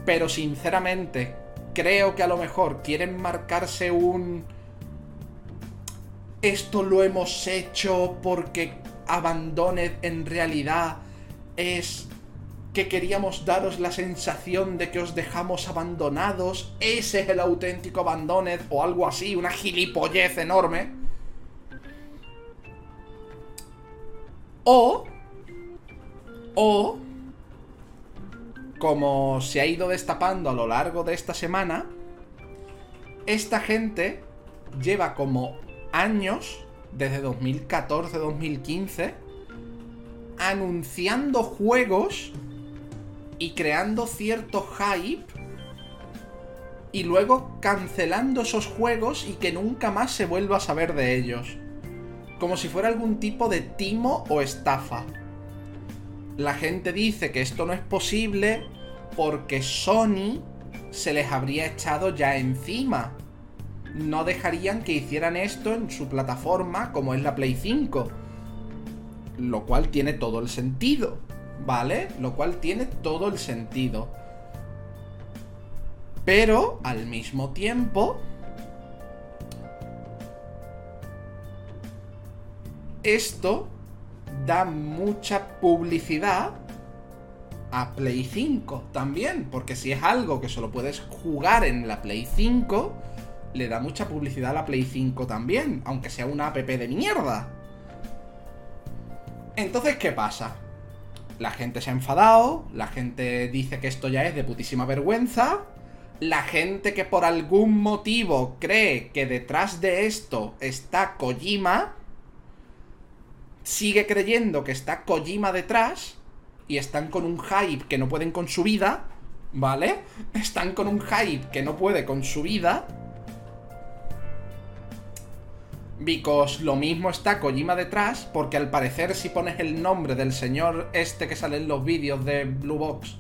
pero sinceramente creo que a lo mejor quieren marcarse un... Esto lo hemos hecho porque Abandoned en realidad es que queríamos daros la sensación de que os dejamos abandonados, ese es el auténtico Abandoned o algo así, una gilipollez enorme. O, o, como se ha ido destapando a lo largo de esta semana, esta gente lleva como años, desde 2014-2015, anunciando juegos y creando cierto hype y luego cancelando esos juegos y que nunca más se vuelva a saber de ellos. Como si fuera algún tipo de timo o estafa. La gente dice que esto no es posible porque Sony se les habría echado ya encima. No dejarían que hicieran esto en su plataforma como es la Play 5. Lo cual tiene todo el sentido. ¿vale? Lo cual tiene todo el sentido. Pero, al mismo tiempo... Esto da mucha publicidad a Play 5 también, porque si es algo que solo puedes jugar en la Play 5, le da mucha publicidad a la Play 5 también, aunque sea una app de mierda. Entonces, ¿qué pasa? La gente se ha enfadado, la gente dice que esto ya es de putísima vergüenza, la gente que por algún motivo cree que detrás de esto está Kojima, sigue creyendo que está Kojima detrás y están con un hype que no pueden con su vida, ¿vale? Están con un hype que no puede con su vida Because lo mismo está Kojima detrás, porque al parecer si pones el nombre del señor este que sale en los vídeos de Blue Box,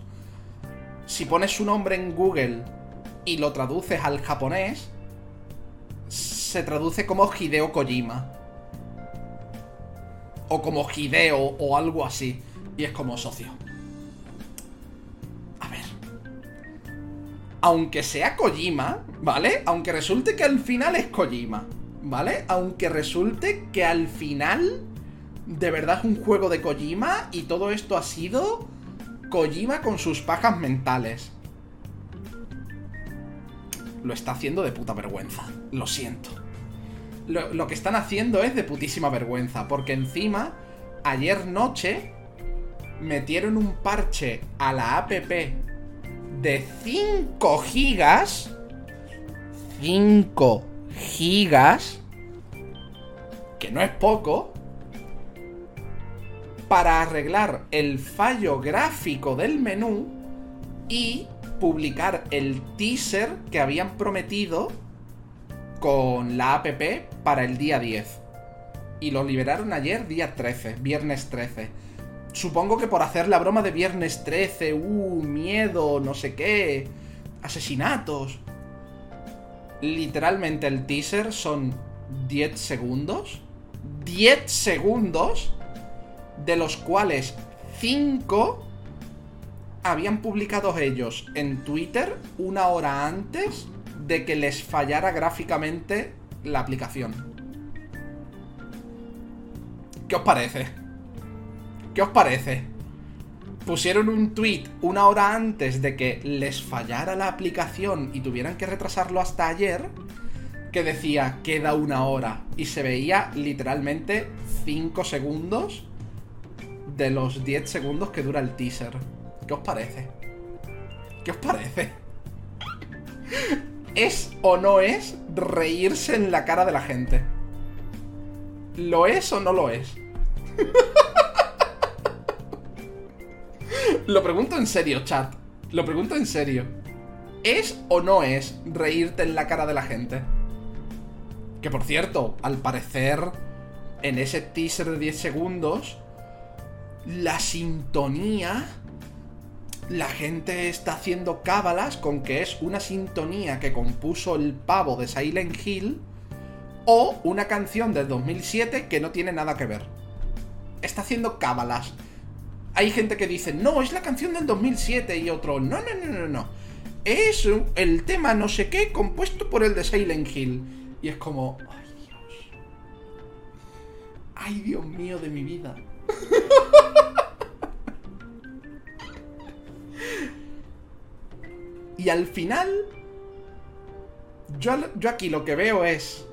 si pones su nombre en Google y lo traduces al japonés, se traduce como Hideo Kojima. O como Hideo o algo así. Y es como socio. A ver. Aunque sea Kojima, ¿vale? Aunque resulte que al final es Kojima ¿vale? Aunque resulte que al final de verdad es un juego de Kojima y todo esto ha sido Kojima con sus pajas mentales. Lo está haciendo de puta vergüenza, lo siento. Lo, lo que están haciendo es de putísima vergüenza, porque encima, ayer noche, metieron un parche a la app de 5 gigas. 5 gigas, que no es poco, para arreglar el fallo gráfico del menú y publicar el teaser que habían prometido con la app para el día 10. Y lo liberaron ayer, día 13, viernes 13. Supongo que por hacer la broma de viernes 13, uh, miedo, no sé qué, asesinatos literalmente el teaser son 10 segundos. 10 segundos, de los cuales 5 habían publicado ellos en Twitter una hora antes de que les fallara gráficamente la aplicación. ¿Qué os parece? ¿Qué os parece? Pusieron un tweet una hora antes de que les fallara la aplicación y tuvieran que retrasarlo hasta ayer, que decía queda una hora y se veía literalmente 5 segundos de los 10 segundos que dura el teaser. ¿Qué os parece? ¿Qué os parece? ¿Es o no es reírse en la cara de la gente? ¿Lo es o no lo es? Lo pregunto en serio, chat. Lo pregunto en serio. ¿Es o no es reírte en la cara de la gente? Que por cierto, al parecer, en ese teaser de 10 segundos, la sintonía... La gente está haciendo cábalas con que es una sintonía que compuso el pavo de Silent Hill o una canción del 2007 que no tiene nada que ver. Está haciendo cábalas hay gente que dice, no, es la canción del 2007 y otro, no, no, no, no, no. Es el tema no sé qué compuesto por el de Silent Hill. Y es como, ay Dios. Ay Dios mío de mi vida. Y al final, yo, yo aquí lo que veo es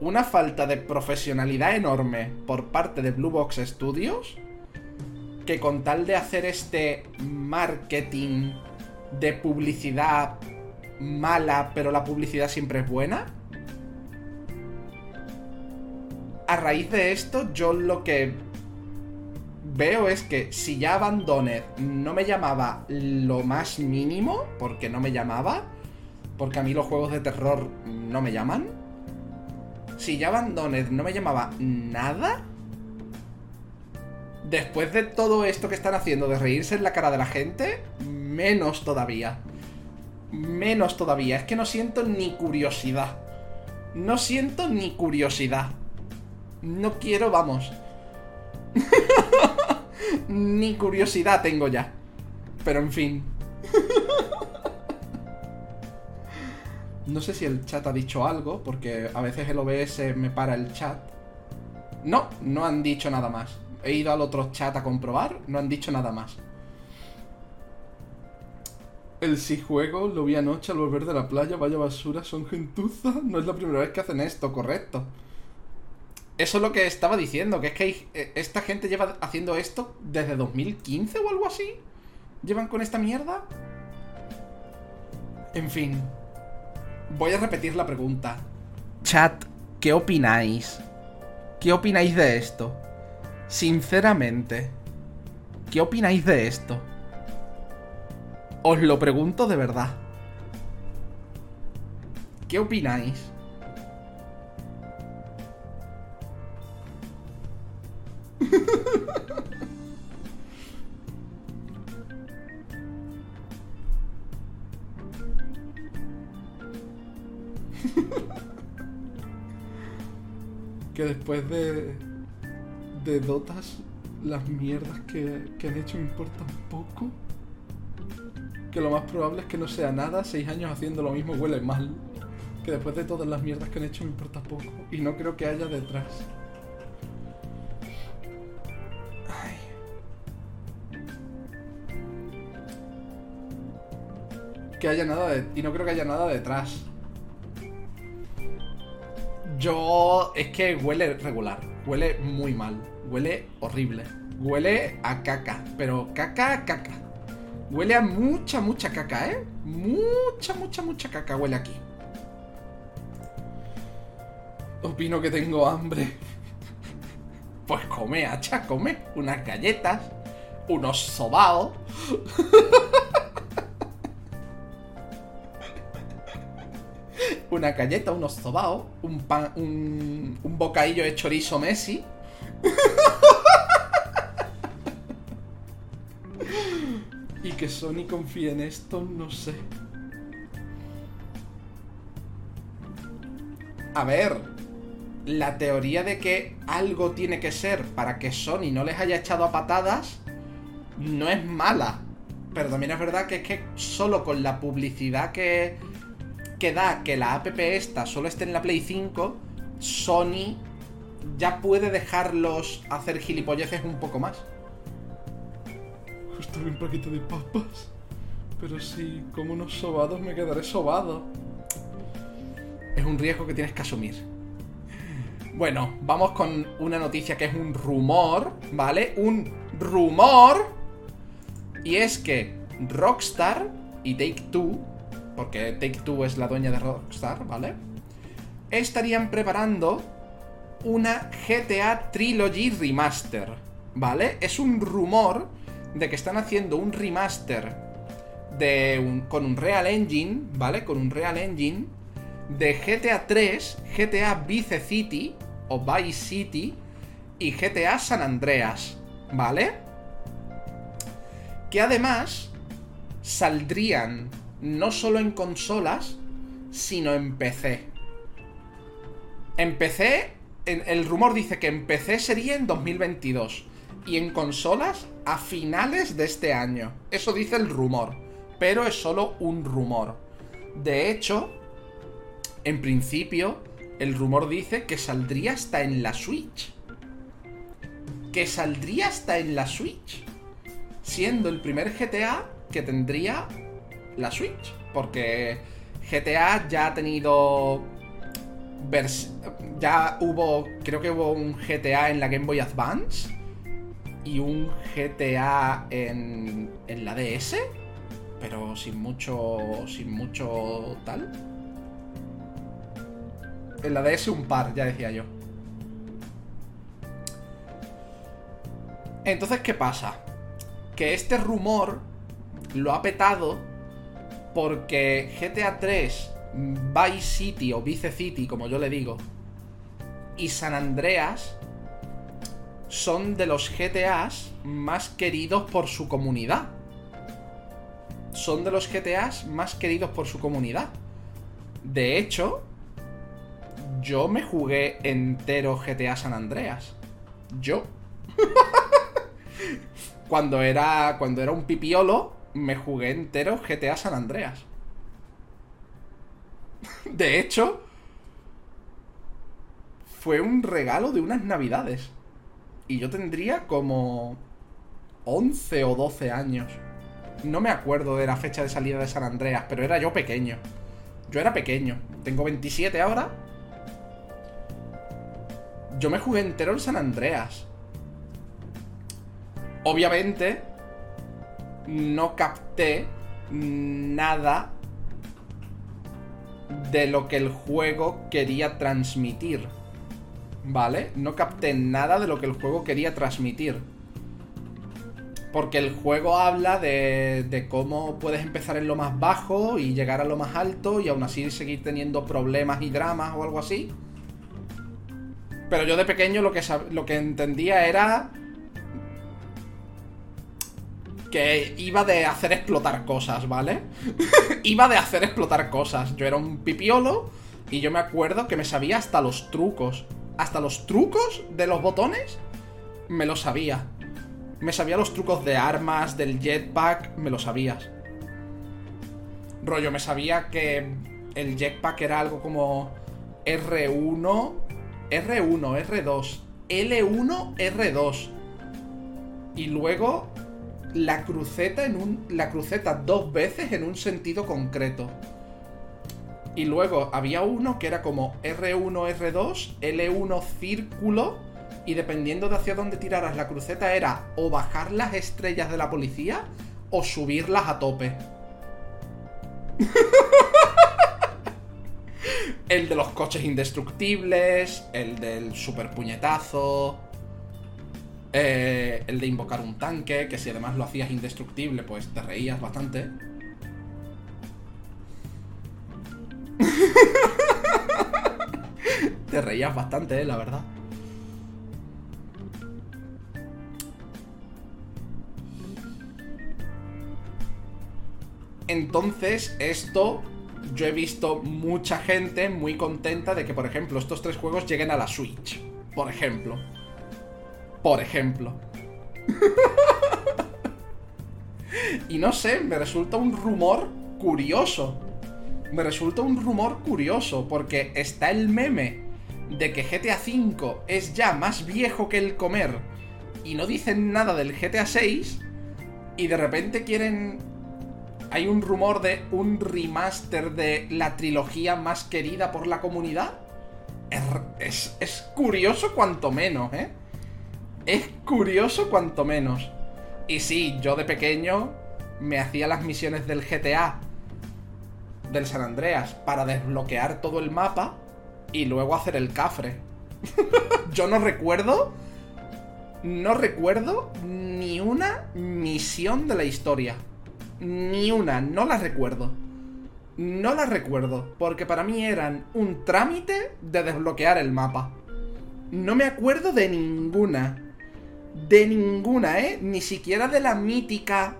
una falta de profesionalidad enorme por parte de Blue Box Studios que con tal de hacer este marketing de publicidad mala, pero la publicidad siempre es buena. A raíz de esto, yo lo que veo es que si ya Abandoned no me llamaba lo más mínimo, porque no me llamaba, porque a mí los juegos de terror no me llaman. Si ya Abandoned no me llamaba nada, después de todo esto que están haciendo de reírse en la cara de la gente, menos todavía. Menos todavía. Es que no siento ni curiosidad. No siento ni curiosidad. No quiero, vamos. ni curiosidad tengo ya. Pero en fin. no sé si el chat ha dicho algo, porque a veces el OBS me para el chat. No, no han dicho nada más. He ido al otro chat a comprobar, no han dicho nada más. El si juego lo vi anoche al volver de la playa, vaya basura, son gentuza. No es la primera vez que hacen esto, correcto. Eso es lo que estaba diciendo, que es que eh, esta gente lleva haciendo esto desde 2015 o algo así. ¿Llevan con esta mierda? En fin. Voy a repetir la pregunta. Chat, ¿qué opináis? ¿Qué opináis de esto? Sinceramente, ¿qué opináis de esto? Os lo pregunto de verdad. ¿Qué opináis? que después de de dotas las mierdas que, que han hecho me importan poco que lo más probable es que no sea nada, seis años haciendo lo mismo huele mal. Que después de todas las mierdas que han hecho me importa poco. Y no creo que haya detrás. Ay. Que haya nada de... Y no creo que haya nada detrás. Yo... Es que huele regular. Huele muy mal. Huele horrible. Huele a caca. Pero caca, caca. Huele a mucha, mucha caca, ¿eh? Mucha, mucha, mucha caca huele aquí. Opino que tengo hambre. Pues come, hacha, come. Unas galletas. Unos sobaos. Una galleta, unos sobaos. Un pan. Un, un bocadillo de chorizo Messi. Y que Sony confíe en esto, no sé. A ver, la teoría de que algo tiene que ser para que Sony no les haya echado a patadas no es mala. Pero también es verdad que es que solo con la publicidad que, que da que la app esta solo esté en la Play 5, Sony ya puede dejarlos hacer gilipolleces un poco más estoy un paquete de papas. Pero si como unos sobados me quedaré sobado. Es un riesgo que tienes que asumir. Bueno, vamos con una noticia que es un rumor, ¿vale? Un rumor. Y es que Rockstar y Take Two, porque Take Two es la dueña de Rockstar, ¿vale? Estarían preparando una GTA Trilogy Remaster, ¿vale? Es un rumor de que están haciendo un remaster de con un Real Engine, ¿vale? Con un Real Engine de GTA 3, GTA Vice City o Vice City y GTA San Andreas, ¿vale? Que además saldrían no solo en consolas, sino en PC. En PC, el rumor dice que en PC sería en 2022 y en consolas a finales de este año. Eso dice el rumor, pero es solo un rumor. De hecho, en principio, el rumor dice que saldría hasta en la Switch. Que saldría hasta en la Switch. Siendo el primer GTA que tendría la Switch. Porque GTA ya ha tenido. Ya hubo. Creo que hubo un GTA en la Game Boy Advance. Y un GTA en. en la DS. Pero sin mucho. sin mucho tal. En la DS un par, ya decía yo. Entonces, ¿qué pasa? Que este rumor lo ha petado porque GTA 3, Vice City o Vice City, como yo le digo, y San Andreas son de los GTAs más queridos por su comunidad. Son de los GTAs más queridos por su comunidad. De hecho, yo me jugué entero GTA San Andreas. Yo. cuando era cuando era un pipiolo, me jugué entero GTA San Andreas. De hecho, fue un regalo de unas navidades. Y yo tendría como 11 o 12 años. No me acuerdo de la fecha de salida de San Andreas, pero era yo pequeño. Yo era pequeño. Tengo 27 ahora. Yo me jugué entero en San Andreas. Obviamente, no capté nada de lo que el juego quería transmitir. ¿Vale? No capté nada de lo que el juego quería transmitir. Porque el juego habla de, de, cómo puedes empezar en lo más bajo y llegar a lo más alto y aún así seguir teniendo problemas y dramas o algo así. Pero yo de pequeño lo que, lo que entendía era que iba de hacer explotar cosas, ¿vale? iba de hacer explotar cosas. Yo era un pipiolo y yo me acuerdo que me sabía hasta los trucos. Hasta los trucos de los botones me lo sabía. Me sabía los trucos de armas, del jetpack, me lo sabías. Rollo, me sabía que el jetpack era algo como R1, R1, R2, L1, R2. Y luego la cruceta en un. La dos veces en un sentido concreto. Y luego había uno que era como R1, R2, L1 círculo. Y dependiendo de hacia dónde tiraras la cruceta era o bajar las estrellas de la policía o subirlas a tope. el de los coches indestructibles, el del super puñetazo. Eh, el de invocar un tanque, que si además lo hacías indestructible, pues te reías bastante. te reías bastante, eh, la verdad. Entonces, esto yo he visto mucha gente muy contenta de que, por ejemplo, estos tres juegos lleguen a la Switch. Por ejemplo. Por ejemplo. y no sé, me resulta un rumor curioso. Me resulta un rumor curioso porque está el meme de que GTA V es ya más viejo que el comer y no dicen nada del GTA VI y de repente quieren... Hay un rumor de un remaster de la trilogía más querida por la comunidad. Es, es curioso cuanto menos, ¿eh? Es curioso cuanto menos. Y sí, yo de pequeño me hacía las misiones del GTA, del San Andreas, para desbloquear todo el mapa y luego hacer el cafre. yo no recuerdo, no recuerdo ni una misión de la historia. Ni una, no la recuerdo. No la recuerdo, porque para mí eran un trámite de desbloquear el mapa. No me acuerdo de ninguna. De ninguna, ¿eh? Ni siquiera de la mítica.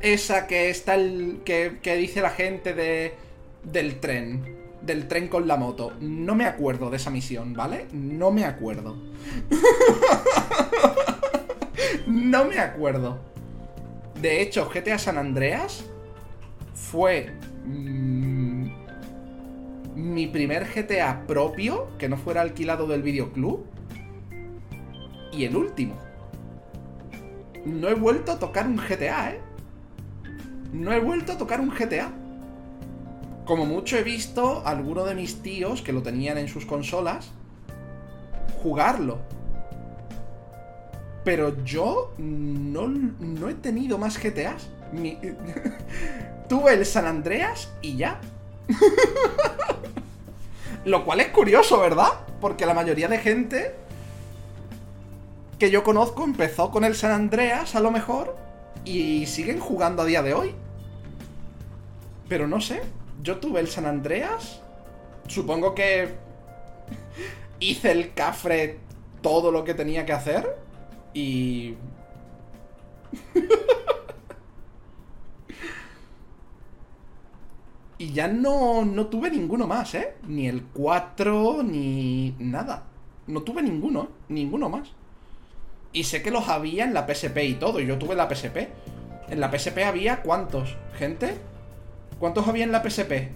Esa que está el. que, que dice la gente de. del tren. Del tren con la moto. No me acuerdo de esa misión, ¿vale? No me acuerdo. no me acuerdo. De hecho, GTA San Andreas fue mmm, mi primer GTA propio, que no fuera alquilado del videoclub, y el último. No he vuelto a tocar un GTA, ¿eh? no he vuelto a tocar un GTA. Como mucho he visto a alguno de mis tíos que lo tenían en sus consolas jugarlo. Pero yo no, no he tenido más GTAs. Tuve el San Andreas y ya. Lo cual es curioso, ¿verdad? Porque la mayoría de gente que yo conozco empezó con el San Andreas, a lo mejor, y siguen jugando a día de hoy. Pero no sé, yo tuve el San Andreas, supongo que hice el cafre todo lo que tenía que hacer y... y ya no, no tuve ninguno más, ¿eh? Ni el 4, ni nada. No tuve ninguno, ninguno más. Y sé que los había en la PSP y todo. Y yo tuve la PSP. En la PSP había cuántos, gente. ¿Cuántos había en la PSP?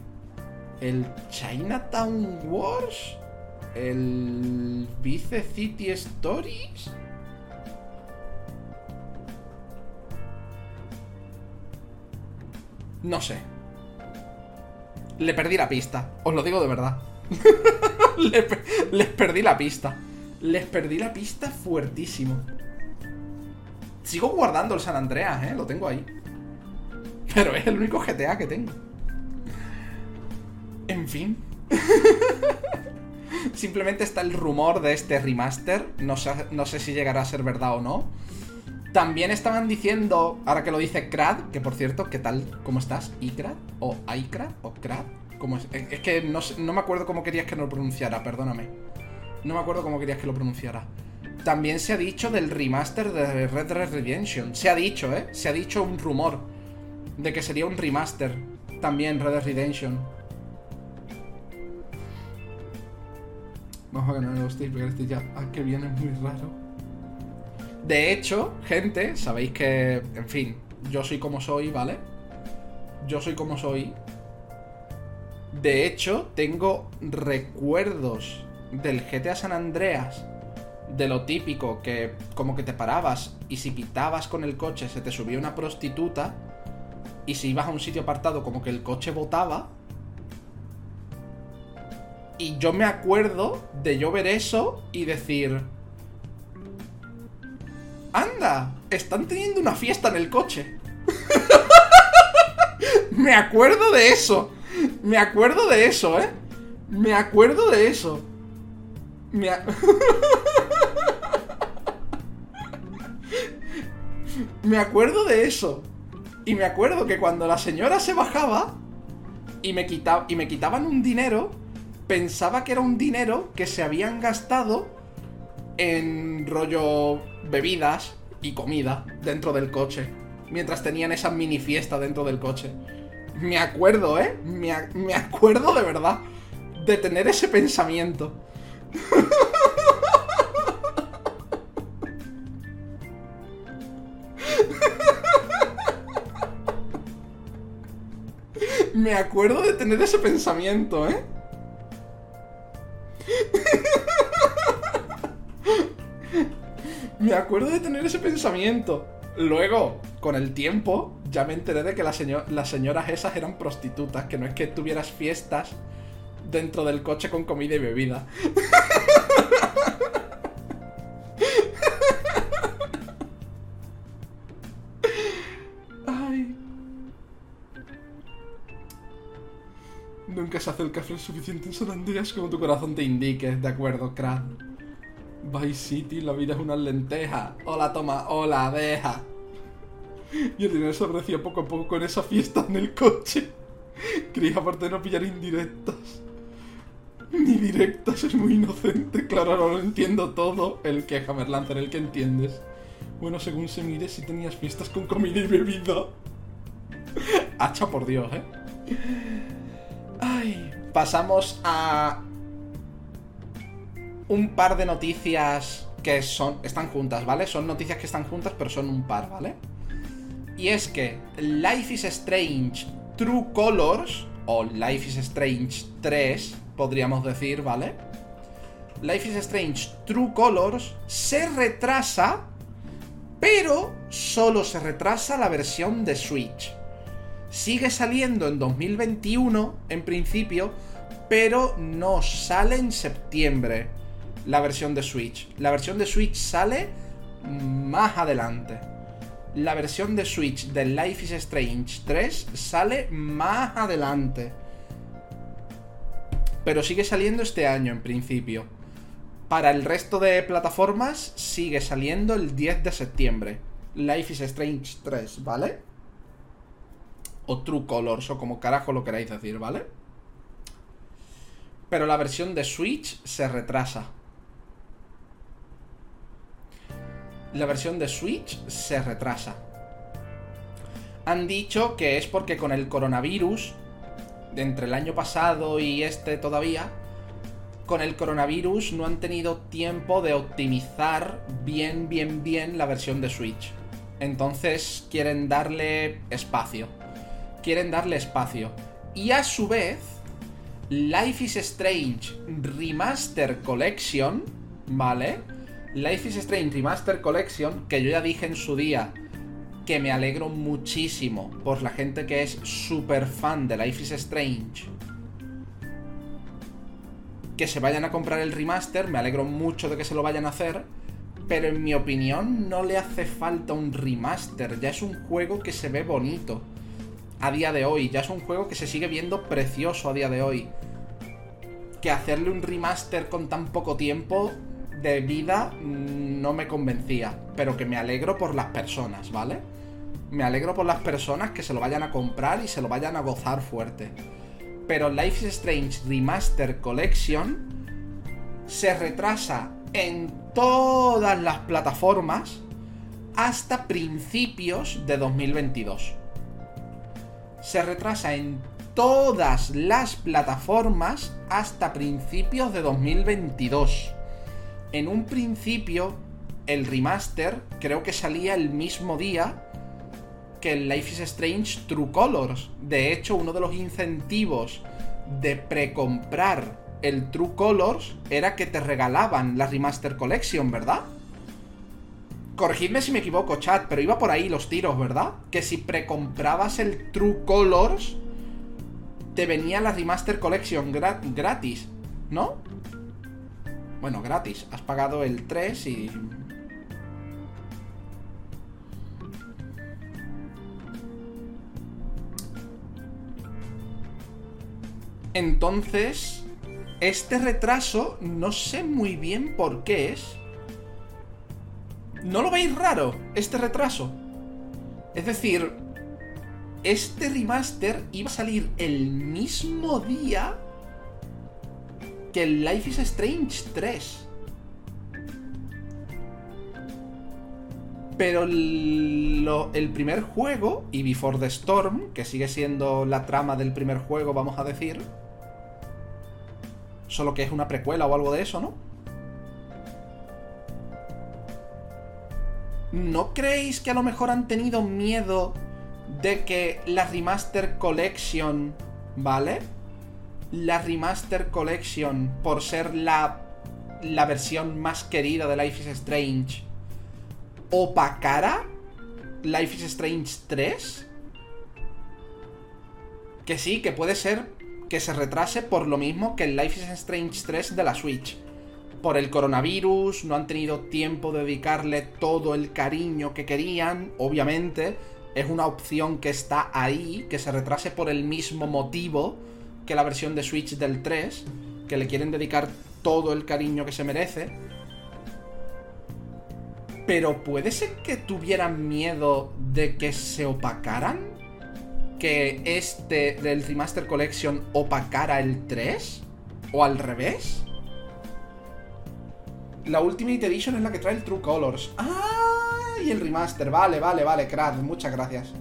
El Chinatown Wars. El Vice City Stories. No sé. Le perdí la pista. Os lo digo de verdad. les perdí la pista. Les perdí la pista fuertísimo. Sigo guardando el San Andreas, ¿eh? Lo tengo ahí. Pero es el único GTA que tengo. En fin. Simplemente está el rumor de este remaster. No sé, no sé si llegará a ser verdad o no. También estaban diciendo, ahora que lo dice Krad, que por cierto, ¿qué tal? ¿Cómo estás? ¿Icrad? ¿O Icrad? ¿O Krad? ¿Cómo es? es que no, no me acuerdo cómo querías que lo pronunciara, perdóname. No me acuerdo cómo querías que lo pronunciara. También se ha dicho del remaster de Red Dead Redemption. Se ha dicho, ¿eh? Se ha dicho un rumor de que sería un remaster. También Red Dead Redemption. Vamos a ganar los tips, este ya. Ah, que viene muy raro. De hecho, gente, sabéis que, en fin, yo soy como soy, ¿vale? Yo soy como soy. De hecho, tengo recuerdos del GTA San Andreas, de lo típico que como que te parabas y si quitabas con el coche se te subía una prostituta y si ibas a un sitio apartado como que el coche botaba. Y yo me acuerdo de yo ver eso y decir... ¡Anda! Están teniendo una fiesta en el coche. me acuerdo de eso. Me acuerdo de eso, ¿eh? Me acuerdo de eso. Me, acuerdo de eso. Y me acuerdo que cuando la señora se bajaba y me, y me quitaban un dinero, pensaba que era un dinero que se habían gastado en rollo bebidas y comida dentro del coche. Mientras tenían esa mini fiesta dentro del coche. Me acuerdo, ¿eh? Me, me acuerdo de verdad de tener ese pensamiento. Me acuerdo de tener ese pensamiento, ¿eh? Me acuerdo de tener ese pensamiento. Luego, con el tiempo, ya me enteré de que las señoras esas eran prostitutas, que no es que tuvieras fiestas dentro del coche con comida y bebida. Ay. Nunca se hace el café suficiente en Andreas como tu corazón te indique, de acuerdo, crack. Vice City, la vida es una lenteja. Hola, toma, hola, deja. Y el dinero se poco a poco con esa fiesta en el coche. Quería aparte de no pillar indirectas. Ni directas, es muy inocente. Claro, ahora lo entiendo todo. El que Hammerlancer, el que entiendes. Bueno, según se mire, si tenías fiestas con comida y bebida. Hacha por Dios, ¿eh? Ay, pasamos a un par de noticias que son están juntas, ¿vale? Son noticias que están juntas, pero son un par, ¿vale? Y es que Life is Strange True Colors o Life is Strange 3 podríamos decir, ¿vale? Life is Strange True Colors se retrasa, pero solo se retrasa la versión de Switch. Sigue saliendo en 2021, en principio, pero no sale en septiembre la versión de Switch. La versión de Switch sale más adelante. La versión de Switch de Life is Strange 3 sale más adelante. Pero sigue saliendo este año en principio. Para el resto de plataformas sigue saliendo el 10 de septiembre. Life is Strange 3, ¿vale? O True Colors, o como carajo lo queráis decir, ¿vale? Pero la versión de Switch se retrasa. La versión de Switch se retrasa. Han dicho que es porque con el coronavirus, de entre el año pasado y este todavía, con el coronavirus no han tenido tiempo de optimizar bien, bien, bien la versión de Switch. Entonces quieren darle espacio. Quieren darle espacio. Y a su vez, Life is Strange Remaster Collection, ¿vale? Life is Strange Remaster Collection, que yo ya dije en su día que me alegro muchísimo por la gente que es súper fan de Life is Strange. Que se vayan a comprar el remaster, me alegro mucho de que se lo vayan a hacer pero en mi opinión no le hace falta un remaster, ya es un juego que se ve bonito a día de hoy, ya es un juego que se sigue viendo precioso a día de hoy. Que hacerle un remaster con tan poco tiempo de vida no me convencía, pero que me alegro por las personas, ¿vale? Me alegro por las personas que se lo vayan a comprar y se lo vayan a gozar fuerte. Pero Life is Strange Remaster Collection se retrasa en todas las plataformas hasta principios de 2022. Se retrasa en todas las plataformas hasta principios de 2022. En un principio, el remaster creo que salía el mismo día que el Life is Strange True Colors. De hecho, uno de los incentivos de precomprar el True Colors era que te regalaban la Remaster Collection, ¿verdad? Corregidme si me equivoco, chat, pero iba por ahí los tiros, ¿verdad? Que si precomprabas el True Colors, te venía la Remaster Collection gratis, ¿no? Bueno, gratis. Has pagado el 3 y... Entonces, este retraso no sé muy bien por qué es. ¿No lo veis raro, este retraso? Es decir, este remaster iba a salir el mismo día que el Life is Strange 3. Pero el primer juego, y Before the Storm, que sigue siendo la trama del primer juego, vamos a decir, Solo que es una precuela o algo de eso, ¿no? ¿No creéis que a lo mejor han tenido miedo de que la Remaster Collection, ¿vale? La Remaster Collection, por ser la, la versión más querida de Life is Strange, opacara Life is Strange 3? Que sí, que puede ser que se retrase por lo mismo que el Life is Strange 3 de la Switch. Por el coronavirus, no han tenido tiempo de dedicarle todo el cariño que querían, obviamente. Es una opción que está ahí, que se retrase por el mismo motivo que la versión de Switch del 3, que le quieren dedicar todo el cariño que se merece. Pero puede ser que tuvieran miedo de que se opacaran que este del Remaster Collection opacara el 3? ¿O al revés? La Ultimate Edition es la que trae el True Colors. ¡Ah! Y el remaster. Vale, vale, vale, crack. Muchas gracias.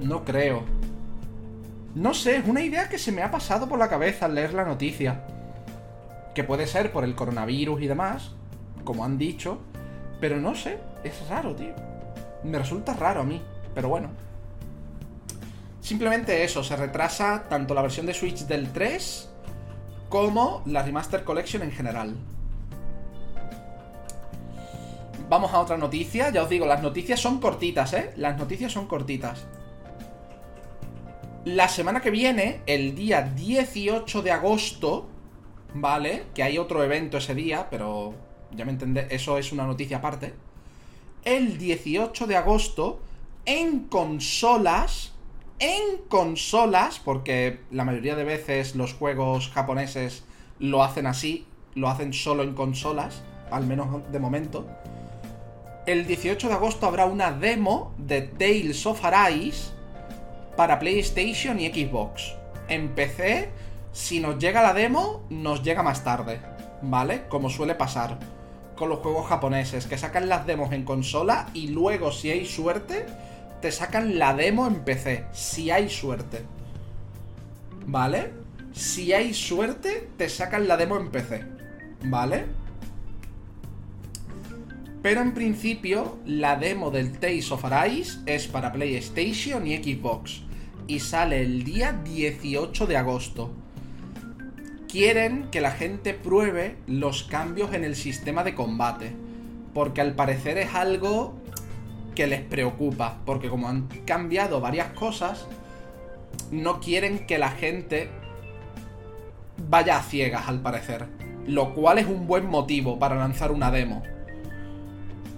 No creo. No sé, es una idea que se me ha pasado por la cabeza al leer la noticia. Que puede ser por el coronavirus y demás, como han dicho. Pero no sé, es raro, tío. Me resulta raro a mí. Pero bueno. Simplemente eso, se retrasa tanto la versión de Switch del 3 como la Remaster Collection en general. Vamos a otra noticia, ya os digo, las noticias son cortitas, ¿eh? Las noticias son cortitas. La semana que viene, el día 18 de agosto, ¿vale? Que hay otro evento ese día, pero ya me entendé, eso es una noticia aparte. El 18 de agosto, en consolas, en consolas, porque la mayoría de veces los juegos japoneses lo hacen así, lo hacen solo en consolas, al menos de momento. El 18 de agosto habrá una demo de Tales of Arise para PlayStation y Xbox. En PC, si nos llega la demo, nos llega más tarde, ¿vale? Como suele pasar con los juegos japoneses, que sacan las demos en consola y luego, si hay suerte, te sacan la demo en PC, si hay suerte. ¿Vale? Si hay suerte, te sacan la demo en PC. ¿Vale? Pero en principio, la demo del Tales of Arise es para PlayStation y Xbox. Y sale el día 18 de agosto. Quieren que la gente pruebe los cambios en el sistema de combate. Porque al parecer es algo que les preocupa. Porque como han cambiado varias cosas, no quieren que la gente vaya a ciegas, al parecer. Lo cual es un buen motivo para lanzar una demo.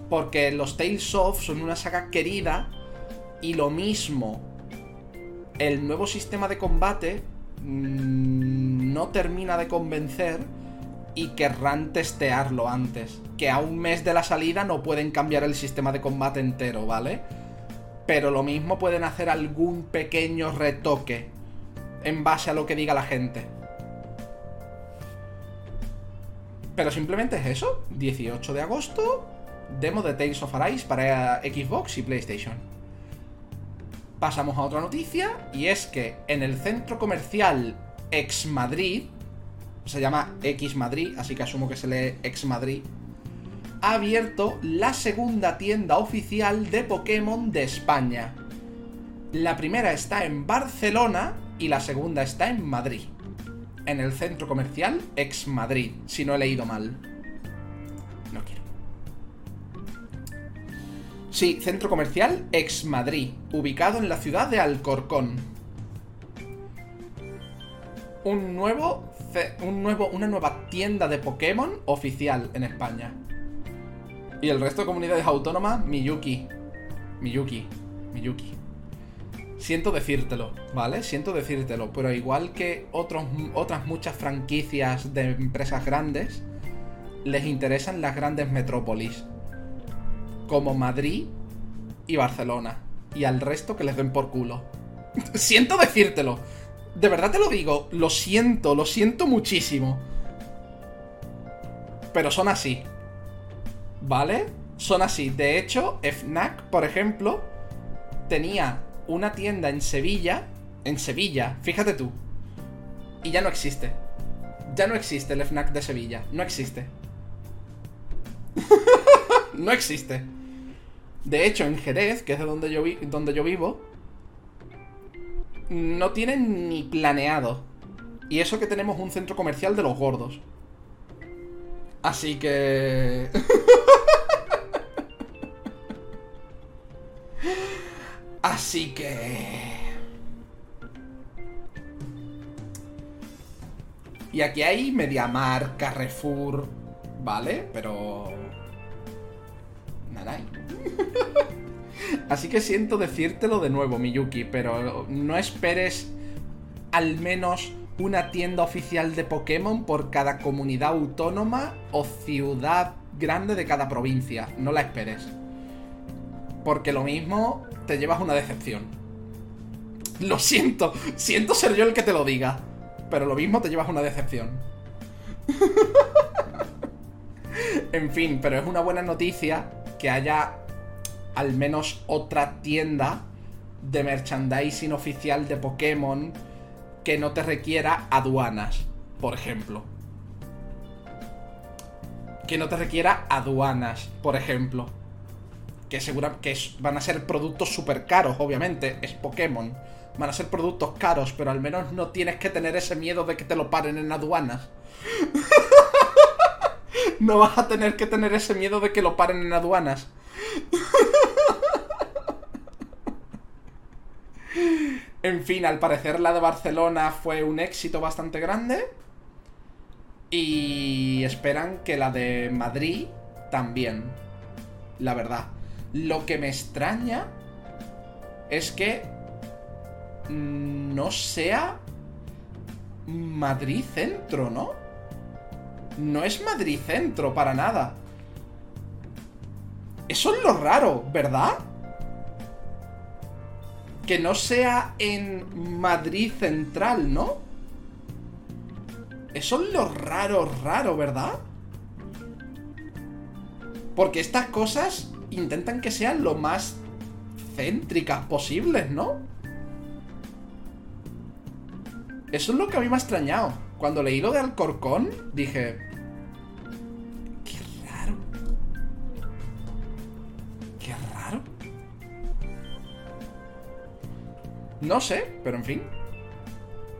Porque los Tales of son una saga querida y lo mismo. El nuevo sistema de combate mmm, no termina de convencer y querrán testearlo antes. Que a un mes de la salida no pueden cambiar el sistema de combate entero, ¿vale? Pero lo mismo pueden hacer algún pequeño retoque en base a lo que diga la gente. Pero simplemente es eso. 18 de agosto, demo de Tales of Arise para Xbox y PlayStation. Pasamos a otra noticia y es que en el centro comercial Ex Madrid, se llama X Madrid, así que asumo que se lee Ex Madrid, ha abierto la segunda tienda oficial de Pokémon de España. La primera está en Barcelona y la segunda está en Madrid. En el centro comercial Ex Madrid, si no he leído mal. Sí, centro comercial Ex Madrid, ubicado en la ciudad de Alcorcón. Un nuevo, un nuevo, una nueva tienda de Pokémon oficial en España. Y el resto de comunidades autónomas, Miyuki. Miyuki. Miyuki. Siento decírtelo, ¿vale? Siento decírtelo, pero igual que otros, otras muchas franquicias de empresas grandes, les interesan las grandes metrópolis, como Madrid y Barcelona, y al resto que les den por culo. siento decírtelo, de verdad te lo digo, lo siento, lo siento muchísimo. Pero son así. ¿Vale? Son así. De hecho, FNAC, por ejemplo, tenía una tienda en Sevilla. En Sevilla, fíjate tú. Y ya no existe. Ya no existe el FNAC de Sevilla. No existe. no existe. De hecho, en Jerez, que es de donde yo, vi donde yo vivo, no tienen ni planeado. Y eso que tenemos un centro comercial de los gordos. Así que... Así que... Y aquí hay Mediamar, Carrefour, ¿vale? Pero... Así que siento decírtelo de nuevo, Miyuki, pero no esperes al menos una tienda oficial de Pokémon por cada comunidad autónoma o ciudad grande de cada provincia. No la esperes. Porque lo mismo te llevas una decepción. Lo siento, siento ser yo el que te lo diga. Pero lo mismo te llevas una decepción. en fin, pero es una buena noticia que haya al menos otra tienda de merchandising oficial de Pokémon que no te requiera aduanas, por ejemplo. Que no te requiera aduanas, por ejemplo. Que segura que van a ser productos súper caros, obviamente. Es Pokémon. Van a ser productos caros, pero al menos no tienes que tener ese miedo de que te lo paren en aduanas. no vas a tener que tener ese miedo de que lo paren en aduanas. En fin, al parecer la de Barcelona fue un éxito bastante grande. Y esperan que la de Madrid también. La verdad. Lo que me extraña es que no sea Madrid Centro, ¿no? No es Madrid Centro para nada. Eso es lo raro, ¿verdad? Que no sea en Madrid Central, ¿no? Eso es lo raro, raro, ¿verdad? Porque estas cosas intentan que sean lo más céntricas posibles, ¿no? Eso es lo que a mí me ha extrañado. Cuando leí lo de Alcorcón, dije... No sé, pero en fin.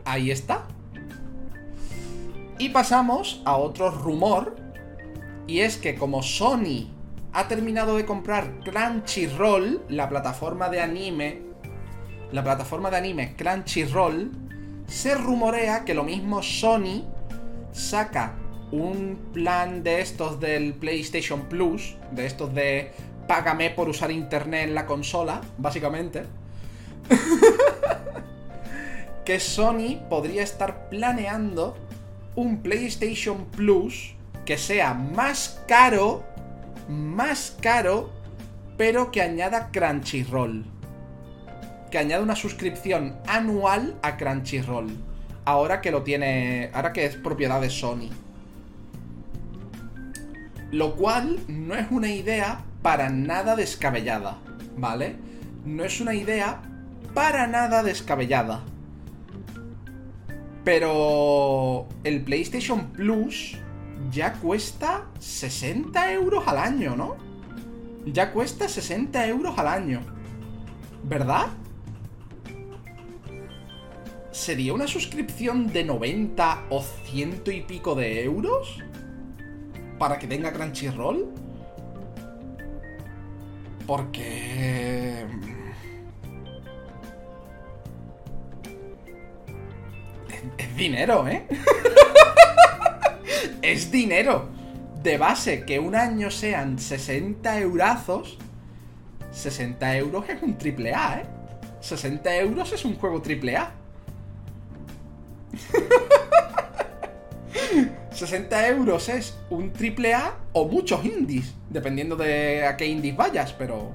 Ahí está. Y pasamos a otro rumor. Y es que como Sony ha terminado de comprar Crunchyroll, la plataforma de anime. La plataforma de anime Crunchyroll se rumorea que lo mismo Sony saca un plan de estos del PlayStation Plus, de estos de págame por usar internet en la consola, básicamente. que Sony podría estar planeando un PlayStation Plus que sea más caro, más caro, pero que añada Crunchyroll que añade una suscripción anual a Crunchyroll. Ahora que lo tiene. Ahora que es propiedad de Sony. Lo cual no es una idea para nada descabellada. ¿Vale? No es una idea para nada descabellada. Pero el PlayStation Plus ya cuesta 60 euros al año, ¿no? Ya cuesta 60 euros al año. ¿Verdad? ¿Sería una suscripción de 90 o ciento y pico de euros? ¿Para que tenga Crunchyroll? Porque... Es, dinero, ¿eh? es dinero. De base, que un año sean 60 eurazos. 60 euros es un triple A, ¿eh? 60 euros es un juego triple A. 60 euros es un triple A o muchos indies, dependiendo de a qué indies vayas, pero...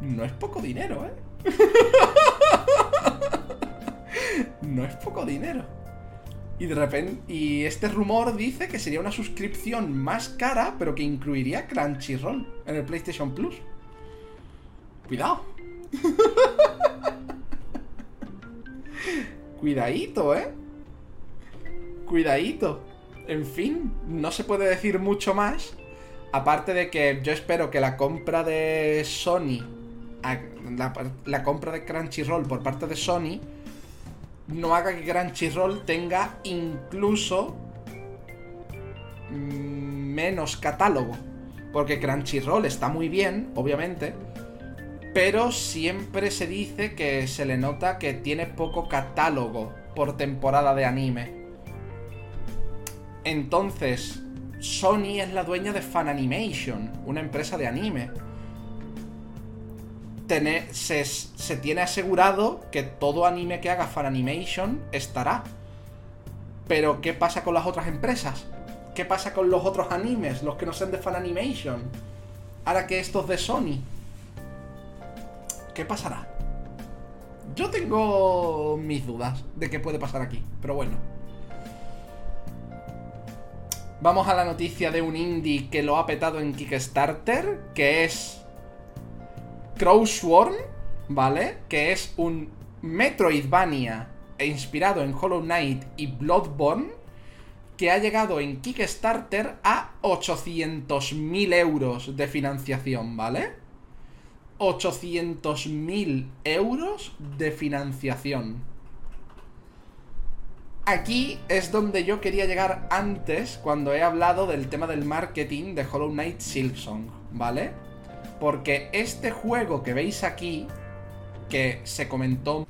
No es poco dinero, ¿eh? no es poco dinero. Y de repente. Y este rumor dice que sería una suscripción más cara, pero que incluiría Crunchyroll en el PlayStation Plus. Cuidado. Cuidadito, ¿eh? Cuidadito. En fin, no se puede decir mucho más. Aparte de que yo espero que la compra de Sony, la, compra de Crunchyroll por parte de Sony, no haga que Crunchyroll tenga incluso menos catálogo. Porque Crunchyroll está muy bien, obviamente, pero siempre se dice que se le nota que tiene poco catálogo por temporada de anime. Entonces, Sony es la dueña de Fan Animation, una empresa de anime. Se, se, tiene asegurado que todo anime que haga Fan Animation estará. Pero, ¿qué pasa con las otras empresas? ¿Qué pasa con los otros animes, los que no sean de Fan Animation? Ahora que estos de Sony. ¿Qué pasará? Yo tengo mis dudas de qué puede pasar aquí, pero bueno. Vamos a la noticia de un indie que lo ha petado en Kickstarter, que es Crowsworn, ¿vale? Que es un Metroidvania inspirado en Hollow Knight y Bloodborne, que ha llegado en Kickstarter a 800.000 euros de financiación, ¿vale? 800.000 euros de financiación. Aquí es donde yo quería llegar antes cuando he hablado del tema del marketing de Hollow Knight Silksong, ¿vale? Porque este juego que veis aquí que se comentó...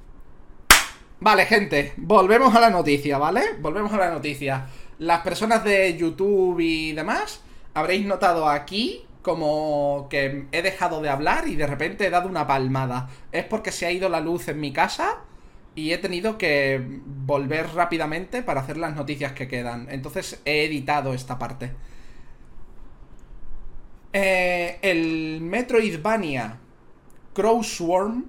Vale, gente, volvemos a la noticia, ¿vale? Volvemos a la noticia. Las personas de YouTube y demás, habréis notado aquí como que he dejado de hablar y de repente he dado una palmada. Es porque se ha ido la luz en mi casa y he tenido que volver rápidamente para hacer las noticias que quedan. Entonces he editado esta parte. Eh, el Metroidvania Crow Swarm,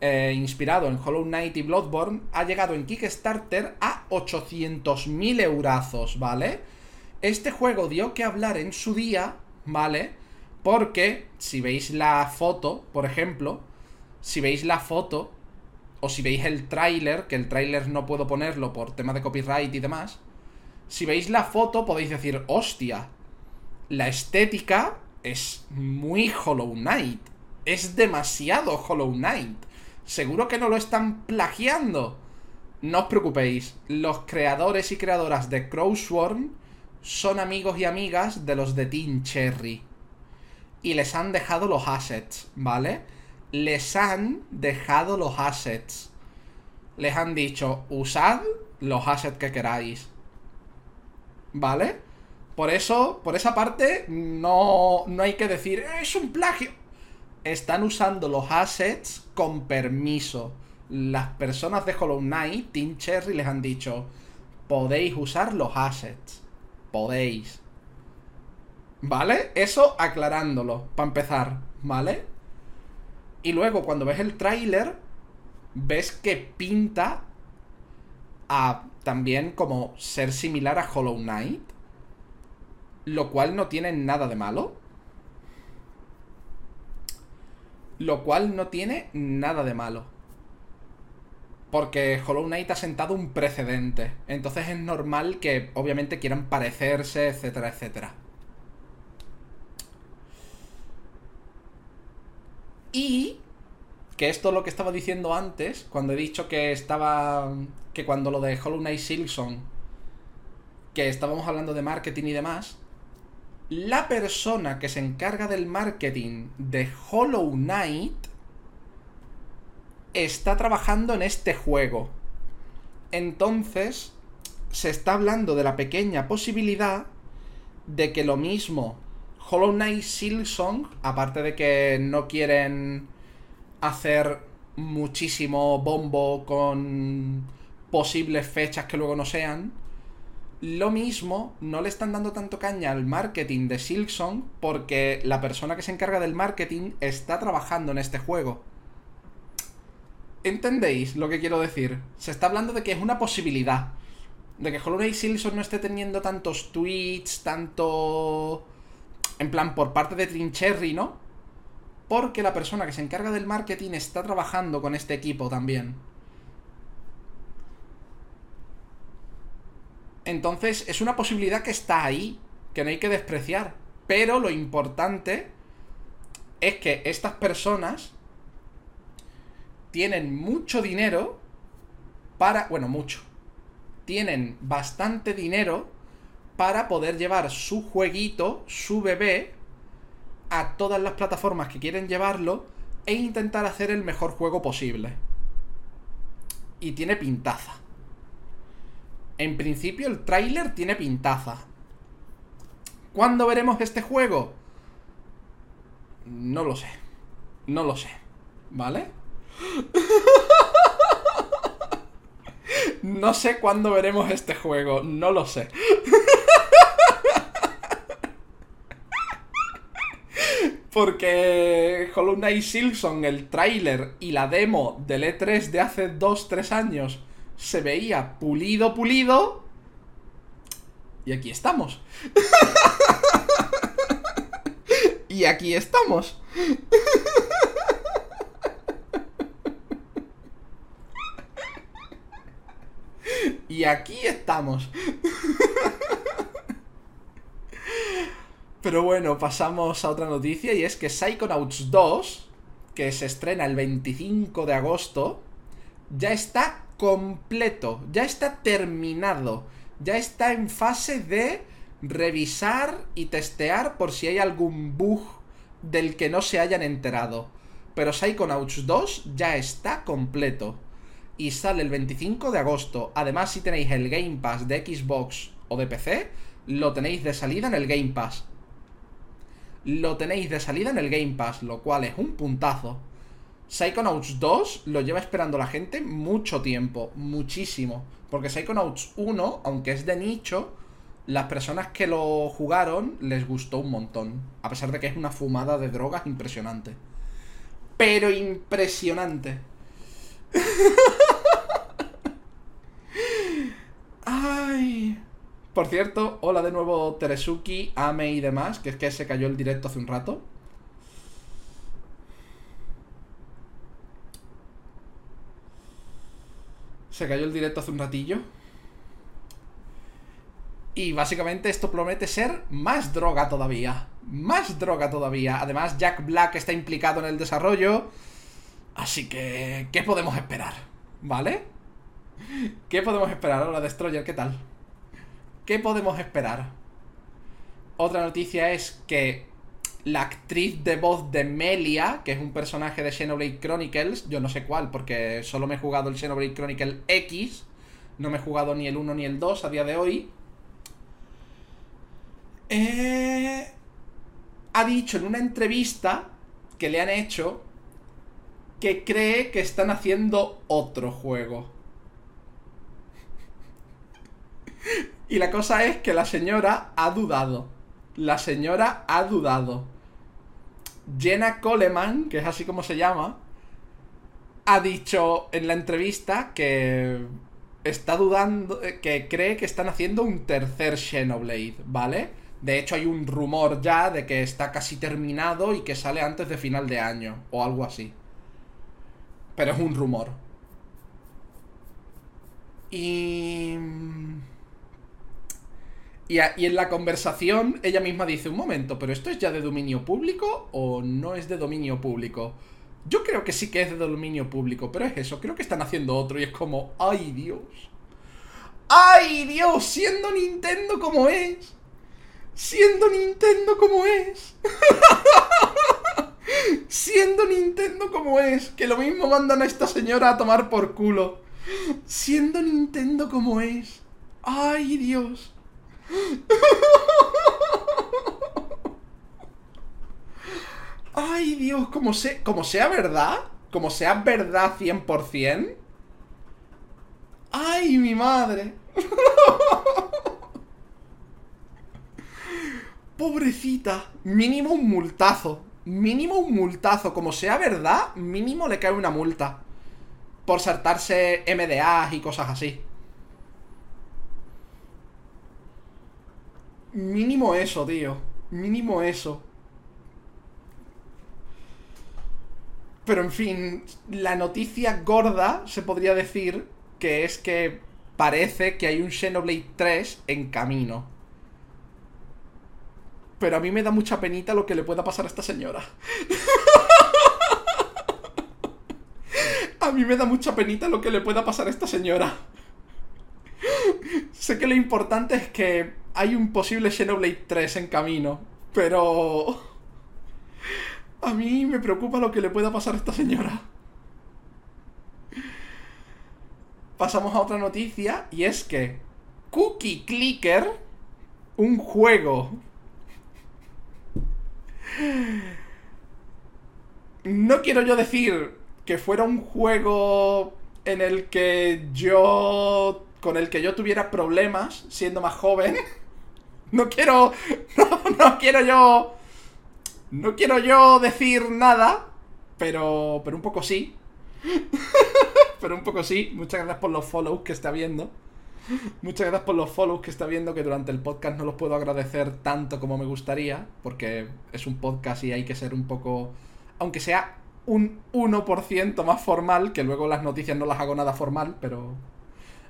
eh, inspirado en Hollow Knight y Bloodborne, ha llegado en Kickstarter a 800.000 eurazos, ¿vale? Este juego dio que hablar en su día, ¿vale? Porque si veis la foto, por ejemplo, si veis la foto, o si veis el tráiler, que el tráiler no puedo ponerlo por tema de copyright y demás, si veis la foto podéis decir, hostia, la estética es muy Hollow Knight. Es demasiado Hollow Knight. Seguro que no lo están plagiando. No os preocupéis, los creadores y creadoras de Crowsworm son amigos y amigas de los de Team Cherry. Y les han dejado los assets, ¿vale? Les han dejado los assets. Les han dicho, usad los assets que queráis. ¿Vale? Por eso, por esa parte, no, no hay que decir, es un plagio. Están usando los assets con permiso. Las personas de Hollow Knight, Team Cherry, les han dicho, podéis usar los assets. Podéis. ¿Vale? Eso aclarándolo, para empezar, ¿vale? Y luego cuando ves el tráiler, ves que pinta a también como ser similar a Hollow Knight. Lo cual no tiene nada de malo. Lo cual no tiene nada de malo. Porque Hollow Knight ha sentado un precedente. Entonces es normal que obviamente quieran parecerse, etcétera, etcétera. Y que esto es lo que estaba diciendo antes, cuando he dicho que estaba. que cuando lo de Hollow Knight Silson, que estábamos hablando de marketing y demás, la persona que se encarga del marketing de Hollow Knight está trabajando en este juego. Entonces, se está hablando de la pequeña posibilidad de que lo mismo Hollow Knight Silksong, aparte de que no quieren hacer muchísimo bombo con posibles fechas que luego no sean, lo mismo, no le están dando tanto caña al marketing de Silksong porque la persona que se encarga del marketing está trabajando en este juego. ¿Entendéis lo que quiero decir? Se está hablando de que es una posibilidad. De que Hollow Knight Silksong no esté teniendo tantos tweets, tanto... En plan, por parte de Trincherry, ¿no? Porque la persona que se encarga del marketing está trabajando con este equipo también. Entonces es una posibilidad que está ahí, que no hay que despreciar. Pero lo importante es que estas personas tienen mucho dinero para... Bueno, mucho. Tienen bastante dinero para poder llevar su jueguito, su bebé, a todas las plataformas que quieren llevarlo e intentar hacer el mejor juego posible. Y tiene pintaza. En principio el tráiler tiene pintaza. ¿Cuándo veremos este juego? No lo sé. No lo sé. ¿Vale? no sé cuándo veremos este juego. No lo sé. Porque Hollow Knight Silson, el tráiler y la demo del E3 de hace 2-3 años se veía pulido, pulido. Y aquí estamos. y aquí estamos. y aquí estamos. Pero bueno, pasamos a otra noticia y es que Psychonauts 2, que se estrena el 25 de agosto, ya está completo, ya está terminado, ya está en fase de revisar y testear por si hay algún bug del que no se hayan enterado. pero Psychonauts 2 ya está completo. Y sale el 25 de agosto. Además, si tenéis el Game Pass de Xbox o de PC, lo tenéis de salida en el Game Pass. Lo tenéis de salida en el Game Pass, lo cual es un puntazo. Psychonauts 2 lo lleva esperando la gente mucho tiempo, muchísimo. Porque Psychonauts 1, aunque es de nicho, las personas que lo jugaron les gustó un montón. A pesar de que es una fumada de drogas impresionante. Pero impresionante. Ay. Por cierto, hola de nuevo Teresuki, Ame y demás, que es que se cayó el directo hace un rato. Se cayó el directo hace un ratillo. Y básicamente esto promete ser más droga todavía. Más droga todavía. Además, Jack Black está implicado en el desarrollo. Así que, ¿qué podemos esperar? ¿Vale? ¿Qué podemos esperar ahora, Destroyer? ¿Qué tal? ¿Qué podemos esperar? Otra noticia es que la actriz de voz de Melia, que es un personaje de Xenoblade Chronicles, yo no sé cuál, porque solo me he jugado el Xenoblade Chronicle X, no me he jugado ni el 1 ni el 2 a día de hoy, eh, ha dicho en una entrevista que le han hecho que cree que están haciendo otro juego. Y la cosa es que la señora ha dudado. La señora ha dudado. Jenna Coleman, que es así como se llama, ha dicho en la entrevista que está dudando, que cree que están haciendo un tercer Xenoblade, ¿vale? De hecho, hay un rumor ya de que está casi terminado y que sale antes de final de año, o algo así. Pero es un rumor. Y... Y, en la conversación ella misma dice, un momento, pero esto es ya de dominio público o no es de dominio público. Yo creo que sí que es de dominio público, pero es eso, creo que están haciendo otro y es como, ay Dios. ¡Ay Dios! Siendo Nintendo como es siendo Nintendo como es. siendo Nintendo como es, que lo mismo mandan a esta señora a tomar por culo. Siendo Nintendo como es. Ay, Dios. Ay, Dios, como, como sea verdad, como sea verdad 100%. Ay, mi madre. Pobrecita. Mínimo un multazo. Mínimo un multazo. Como sea verdad, mínimo le cae una multa. Por saltarse MDAs y cosas así. Mínimo eso, tío. Mínimo eso. Pero en fin, la noticia gorda se podría decir que es que parece que hay un Xenoblade 3 en camino. Pero a mí me da mucha penita lo que le pueda pasar a esta señora. a mí me da mucha penita lo que le pueda pasar a esta señora. sé que lo importante es que hay un posible Xenoblade 3 en camino, pero... A mí me preocupa lo que le pueda pasar a esta señora. Pasamos a otra noticia y es que Cookie Clicker, un juego no quiero yo decir que fuera un juego en el que yo. con el que yo tuviera problemas siendo más joven. No quiero. No, quiero yo. No quiero yo decir nada. Pero. Pero un poco sí. pero un poco sí. Muchas gracias por los follows que está viendo. Muchas gracias por los follows que está viendo, que durante el podcast no los puedo agradecer tanto como me gustaría, porque es un podcast y hay que ser un poco, aunque sea un 1% más formal, que luego las noticias no las hago nada formal, pero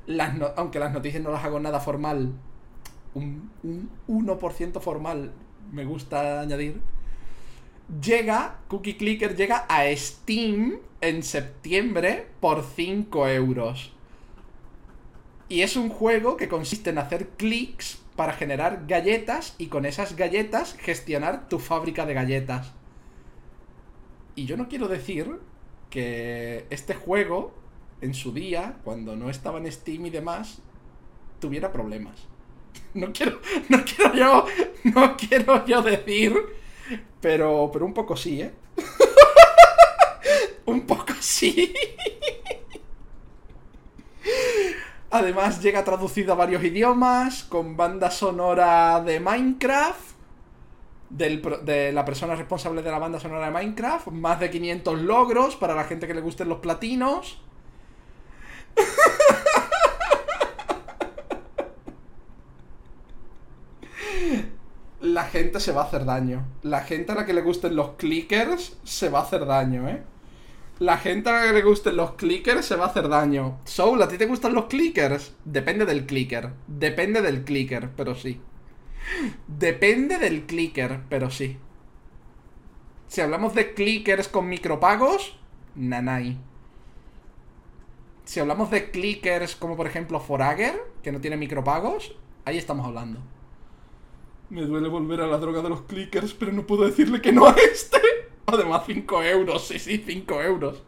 las aunque las noticias no las hago nada formal, un, un 1% formal me gusta añadir. Llega, Cookie Clicker llega a Steam en septiembre por 5 euros. Y es un juego que consiste en hacer clics para generar galletas y con esas galletas gestionar tu fábrica de galletas. Y yo no quiero decir que este juego, en su día, cuando no estaba en Steam y demás, tuviera problemas. No quiero, no quiero yo, no quiero yo decir, pero, pero un poco sí, ¿eh? un poco sí. Además llega traducido a varios idiomas, con banda sonora de Minecraft, de la persona responsable de la banda sonora de Minecraft, más de 500 logros para la gente que le gusten los platinos. La gente se va a hacer daño. La gente a la que le gusten los clickers se va a hacer daño, ¿eh? La gente a la que le gusten los clickers se va a hacer daño. Soul, ¿a ti te gustan los clickers? Depende del clicker. Depende del clicker, pero sí. Depende del clicker, pero sí. Si hablamos de clickers con micropagos, nanay. Si hablamos de clickers como por ejemplo Forager, que no tiene micropagos, ahí estamos hablando. Me duele volver a la droga de los clickers, pero no puedo decirle que no a este. Además, 5 euros, sí, sí, 5 euros.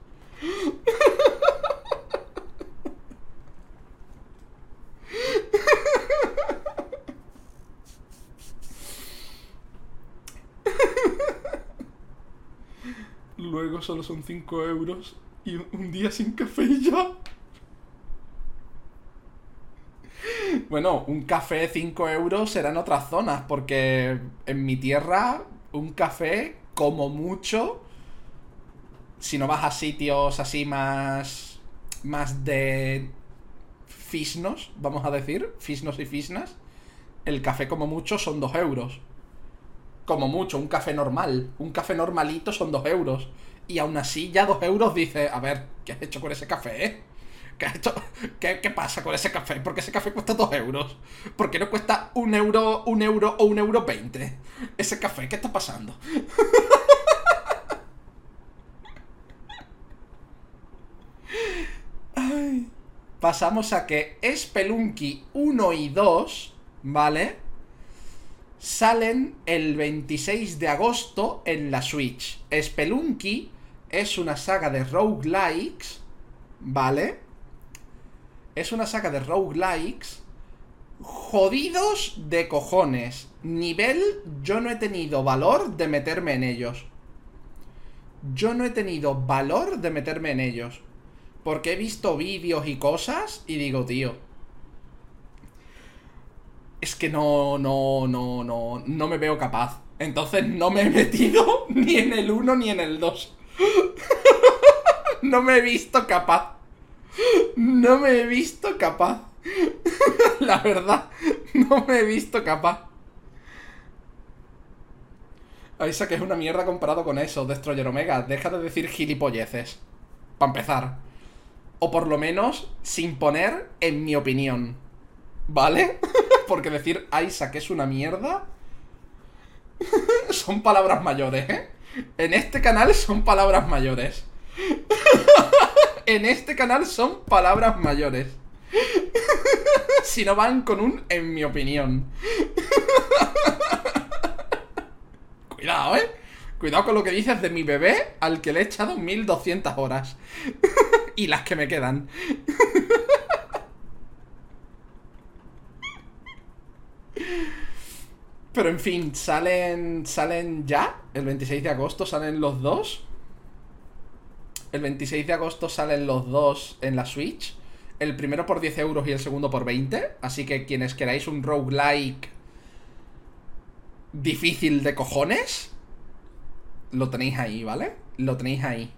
Luego solo son 5 euros y un día sin café y ya. Bueno, un café 5 euros será en otras zonas, porque en mi tierra un café como mucho, si no vas a sitios así más. más de. fisnos, vamos a decir, fisnos y fisnas, el café como mucho son 2 euros. Como mucho, un café normal. Un café normalito son 2 euros. Y aún así, ya 2 euros dice, a ver, ¿qué has hecho con ese café, eh? ¿Qué, hecho? ¿Qué, ¿Qué, pasa con ese café? ¿Por qué ese café cuesta 2 euros? ¿Por qué no cuesta un euro, un euro o un euro 20? Ese café, ¿qué está pasando? pasamos a que Spelunky 1 y 2, ¿vale? Salen el 26 de agosto en la Switch. Spelunky es una saga de roguelikes, ¿vale? Es una saga de roguelikes jodidos de cojones. Nivel, yo no he tenido valor de meterme en ellos. Yo no he tenido valor de meterme en ellos. Porque he visto vídeos y cosas y digo, tío. Es que no, no, no, no, no me veo capaz. Entonces no me he metido ni en el 1 ni en el 2. no me he visto capaz. No me he visto capaz. La verdad, no me he visto capaz. Aisa que es una mierda comparado con eso, Destroyer Omega. Deja de decir gilipolleces. Para empezar. O por lo menos sin poner en mi opinión. ¿Vale? Porque decir Isaac es una mierda. son palabras mayores, ¿eh? En este canal son palabras mayores. En este canal son palabras mayores. si no van con un en mi opinión. Cuidado, ¿eh? Cuidado con lo que dices de mi bebé al que le he echado 1200 horas. y las que me quedan. Pero en fin, salen. Salen ya. El 26 de agosto salen los dos. El 26 de agosto salen los dos en la Switch. El primero por 10 euros y el segundo por 20. Así que quienes queráis un roguelike difícil de cojones, lo tenéis ahí, ¿vale? Lo tenéis ahí.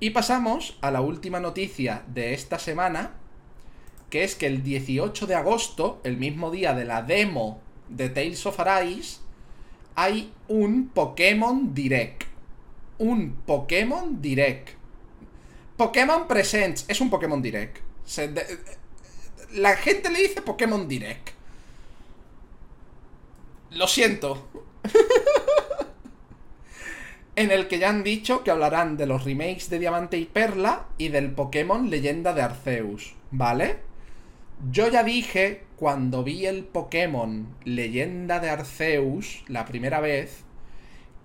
Y pasamos a la última noticia de esta semana, que es que el 18 de agosto, el mismo día de la demo de Tales of Arise, hay un Pokémon Direct. Un Pokémon Direct. Pokémon Presents es un Pokémon Direct. la gente le dice Pokémon Direct. Lo siento. en el que ya han dicho que hablarán de los remakes de Diamante y Perla y del Pokémon Leyenda de Arceus, ¿vale? Yo ya dije cuando vi el Pokémon Leyenda de Arceus la primera vez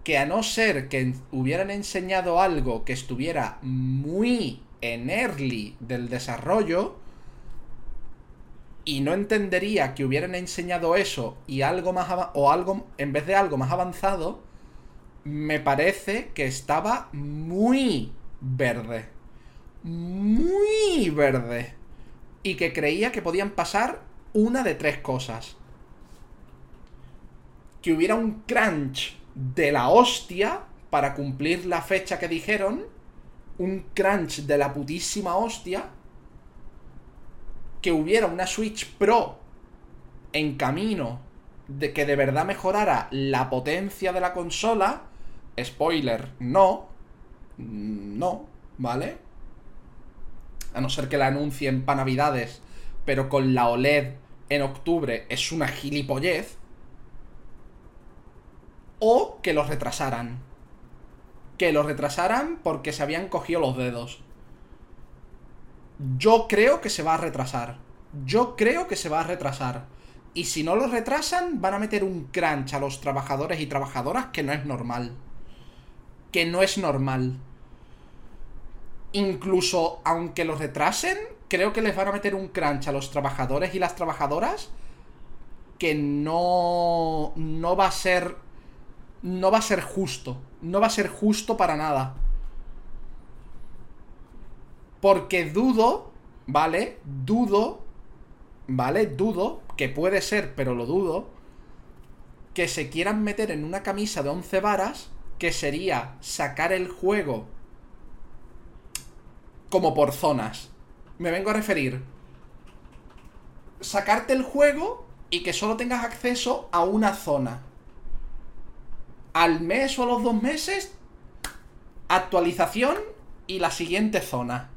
que a no ser que hubieran enseñado algo que estuviera muy en early del desarrollo, y no entendería que hubieran enseñado eso y algo más o algo en vez de algo más avanzado, me parece que estaba muy verde. Muy verde. Y que creía que podían pasar una de tres cosas. Que hubiera un crunch de la hostia para cumplir la fecha que dijeron. Un crunch de la putísima hostia que hubiera una Switch Pro en camino de que de verdad mejorara la potencia de la consola, spoiler, no, no, ¿vale? A no ser que la anuncien para navidades, pero con la OLED en octubre es una gilipollez. O que los retrasaran. Que los retrasaran porque se habían cogido los dedos. Yo creo que se va a retrasar. Yo creo que se va a retrasar. Y si no lo retrasan, van a meter un crunch a los trabajadores y trabajadoras que no es normal. Que no es normal. Incluso aunque lo retrasen, creo que les van a meter un crunch a los trabajadores y las trabajadoras que no no va a ser no va a ser justo, no va a ser justo para nada. Porque dudo, ¿vale? Dudo, ¿vale? Dudo, que puede ser, pero lo dudo, que se quieran meter en una camisa de 11 varas, que sería sacar el juego como por zonas. Me vengo a referir. Sacarte el juego y que solo tengas acceso a una zona. Al mes o a los dos meses, actualización y la siguiente zona.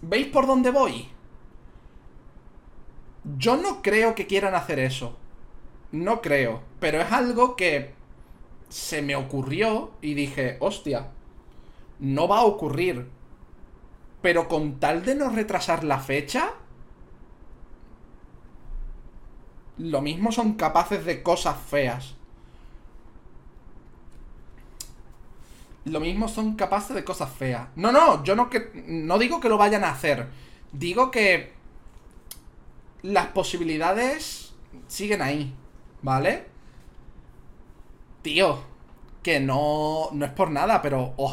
¿Veis por dónde voy? Yo no creo que quieran hacer eso. No creo. Pero es algo que se me ocurrió y dije, hostia, no va a ocurrir. Pero con tal de no retrasar la fecha, lo mismo son capaces de cosas feas. Lo mismo son capaces de cosas feas. No, no, yo no, que, no digo que lo vayan a hacer. Digo que las posibilidades siguen ahí, ¿vale? Tío, que no, no es por nada, pero os,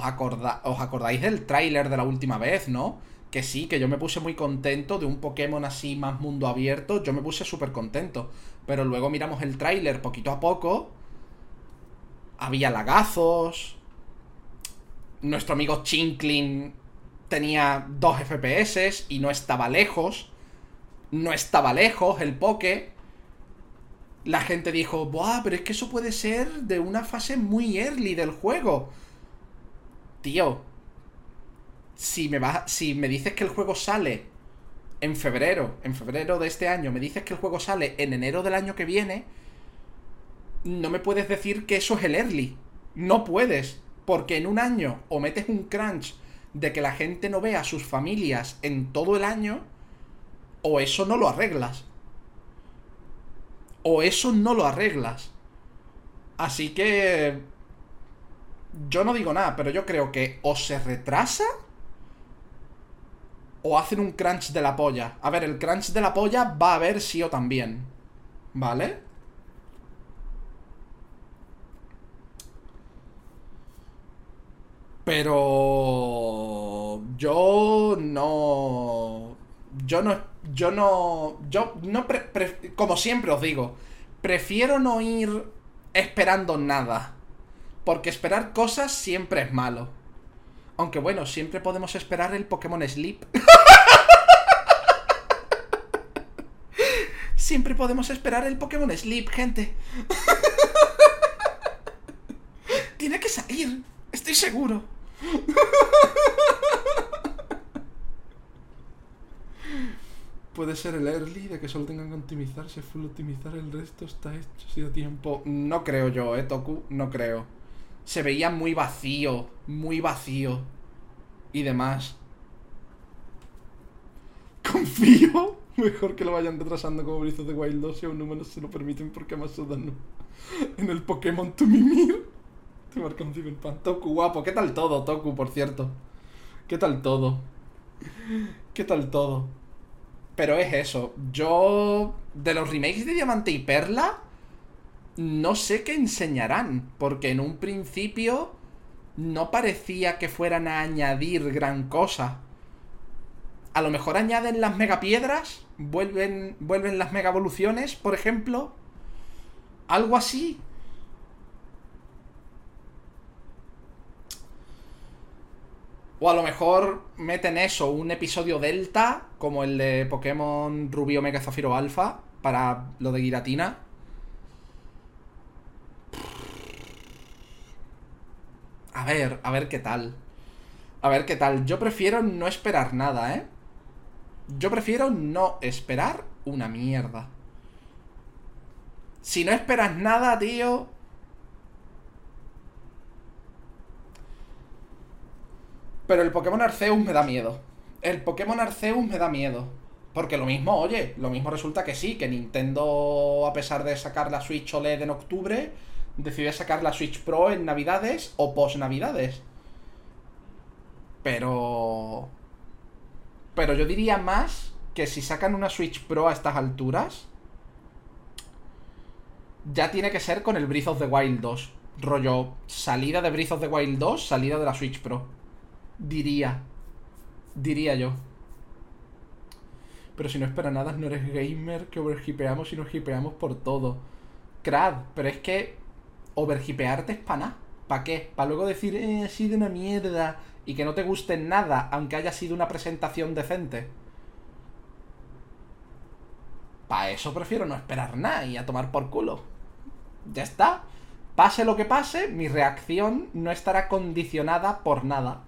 os acordáis del tráiler de la última vez, ¿no? Que sí, que yo me puse muy contento de un Pokémon así más mundo abierto, yo me puse súper contento. Pero luego miramos el tráiler poquito a poco. Había lagazos, nuestro amigo Chinklin tenía 2 FPS y no estaba lejos. No estaba lejos el poke. La gente dijo, Buah, pero es que eso puede ser de una fase muy early del juego. Tío, si me, vas, si me dices que el juego sale en febrero, en febrero de este año, me dices que el juego sale en enero del año que viene, no me puedes decir que eso es el early. No puedes. Porque en un año o metes un crunch de que la gente no vea a sus familias en todo el año, o eso no lo arreglas. O eso no lo arreglas. Así que... Yo no digo nada, pero yo creo que o se retrasa o hacen un crunch de la polla. A ver, el crunch de la polla va a haber sí o también. ¿Vale? Pero yo no yo no yo no yo no como siempre os digo, prefiero no ir esperando nada, porque esperar cosas siempre es malo. Aunque bueno, siempre podemos esperar el Pokémon Sleep. siempre podemos esperar el Pokémon Sleep, gente. Tiene que salir, estoy seguro. Puede ser el early de que solo tengan que optimizarse, full optimizar, el resto está hecho, ha sido tiempo. No creo yo, eh, Toku, no creo. Se veía muy vacío, muy vacío. Y demás. Confío. Mejor que lo vayan retrasando como Breath de Wild 2 si aún no se lo permiten porque más no. En el Pokémon Tumimir. Te marca un Cyberpunk. Toku, guapo. ¿Qué tal todo, Toku, por cierto? ¿Qué tal todo? ¿Qué tal todo? Pero es eso. Yo. De los remakes de Diamante y Perla. No sé qué enseñarán. Porque en un principio. No parecía que fueran a añadir gran cosa. A lo mejor añaden las megapiedras. Vuelven, vuelven las mega evoluciones, por ejemplo. Algo así. O a lo mejor meten eso, un episodio delta, como el de Pokémon Rubio Mega Zafiro Alpha, para lo de Giratina. A ver, a ver qué tal. A ver qué tal. Yo prefiero no esperar nada, ¿eh? Yo prefiero no esperar una mierda. Si no esperas nada, tío, Pero el Pokémon Arceus me da miedo. El Pokémon Arceus me da miedo. Porque lo mismo, oye, lo mismo resulta que sí, que Nintendo, a pesar de sacar la Switch OLED en octubre, decidió sacar la Switch Pro en Navidades o post Navidades. Pero... Pero yo diría más que si sacan una Switch Pro a estas alturas, ya tiene que ser con el Breath of the Wild 2. Rollo, salida de Breath of the Wild 2, salida de la Switch Pro. Diría. Diría yo. Pero si no espera nada, no eres gamer, que overhipeamos y nos hipeamos por todo. Crad, pero es que overhipearte es para nada. ¿Para qué? Para luego decir, eh, ha sido una mierda y que no te guste nada, aunque haya sido una presentación decente. Para eso prefiero no esperar nada y a tomar por culo. Ya está. Pase lo que pase, mi reacción no estará condicionada por nada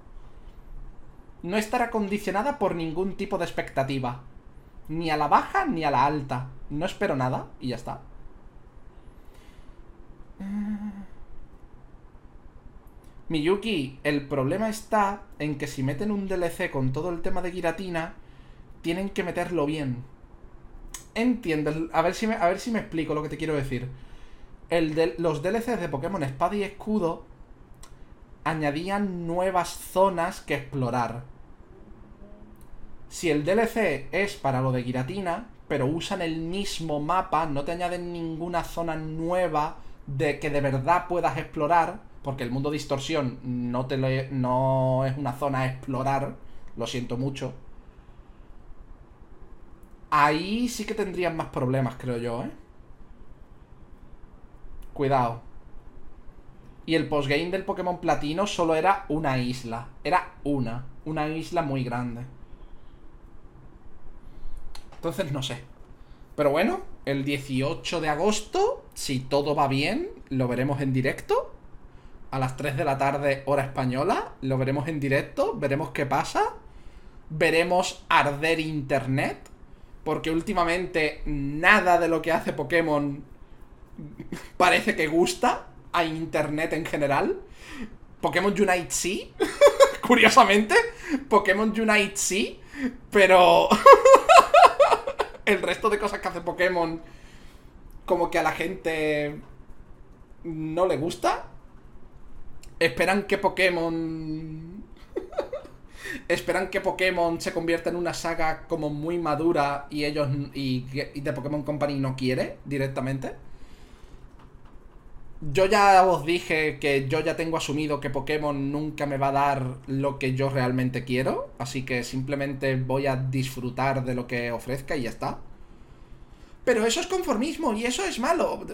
no estará condicionada por ningún tipo de expectativa. Ni a la baja ni a la alta. No espero nada y ya está. Miyuki, el problema está en que si meten un DLC con todo el tema de Giratina, tienen que meterlo bien. Entiendo, a ver si me, a ver si me explico lo que te quiero decir. El de, los DLCs de Pokémon Espada y Escudo añadían nuevas zonas que explorar. Si el DLC es para lo de Giratina, pero usan el mismo mapa, no te añaden ninguna zona nueva de que de verdad puedas explorar, porque el mundo distorsión no, te no es una zona a explorar, lo siento mucho. Ahí sí que tendrían más problemas, creo yo, ¿eh? Cuidado. Y el postgame del Pokémon Platino solo era una isla. Era una. Una isla muy grande. Entonces no sé. Pero bueno, el 18 de agosto, si todo va bien, lo veremos en directo. A las 3 de la tarde, hora española. Lo veremos en directo. Veremos qué pasa. Veremos arder internet. Porque últimamente nada de lo que hace Pokémon parece que gusta a Internet en general. Pokémon Unite sí, curiosamente. Pokémon Unite sí, pero el resto de cosas que hace Pokémon como que a la gente no le gusta. Esperan que Pokémon... Esperan que Pokémon se convierta en una saga como muy madura y ellos y, y de Pokémon Company no quiere directamente yo ya os dije que yo ya tengo asumido que Pokémon nunca me va a dar lo que yo realmente quiero, así que simplemente voy a disfrutar de lo que ofrezca y ya está. Pero eso es conformismo y eso es malo.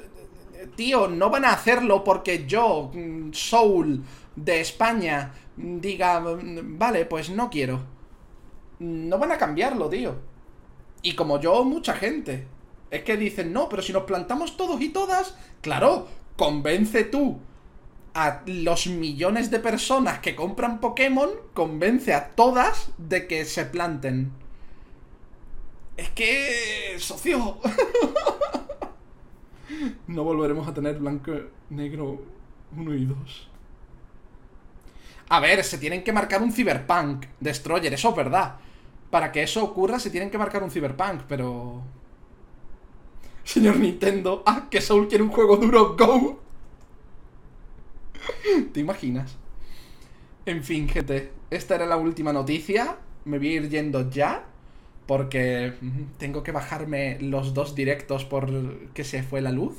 Tío, no van a hacerlo porque yo, mm, Soul de España, diga, mm, vale, pues no quiero. No van a cambiarlo, tío. Y como yo, mucha gente. Es que dicen, no, pero si nos plantamos todos y todas, claro, convence tú a los millones de personas que compran Pokémon, convence a todas de que se planten. Es que... socio. no volveremos a tener blanco, negro 1 y 2. A ver, se tienen que marcar un Cyberpunk Destroyer, eso es verdad. Para que eso ocurra se tienen que marcar un Cyberpunk, pero... Señor Nintendo, ah, que Soul quiere un juego duro, go. ¿Te imaginas? En fin, gente, esta era la última noticia. Me voy a ir yendo ya. Porque tengo que bajarme los dos directos por que se fue la luz.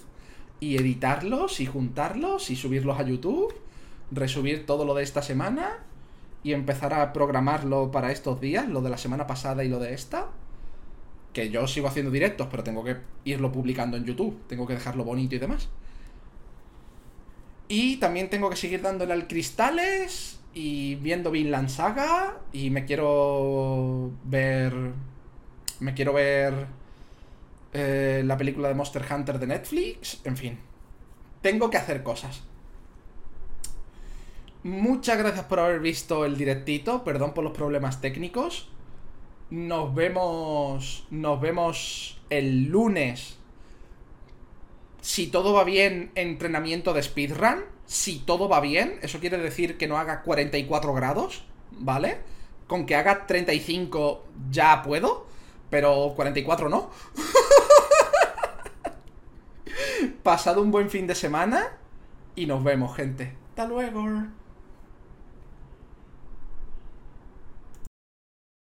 Y editarlos y juntarlos y subirlos a YouTube. Resubir todo lo de esta semana. Y empezar a programarlo para estos días. Lo de la semana pasada y lo de esta. Que yo sigo haciendo directos, pero tengo que irlo publicando en YouTube. Tengo que dejarlo bonito y demás. Y también tengo que seguir dándole al cristales y viendo Vinland Saga y me quiero ver me quiero ver eh, la película de Monster Hunter de Netflix, en fin. Tengo que hacer cosas. Muchas gracias por haber visto el directito, perdón por los problemas técnicos. Nos vemos nos vemos el lunes si todo va bien, entrenamiento de speedrun. Si todo va bien, eso quiere decir que no haga 44 grados, ¿vale? Con que haga 35 ya puedo, pero 44 no. Pasado un buen fin de semana y nos vemos, gente. Hasta luego.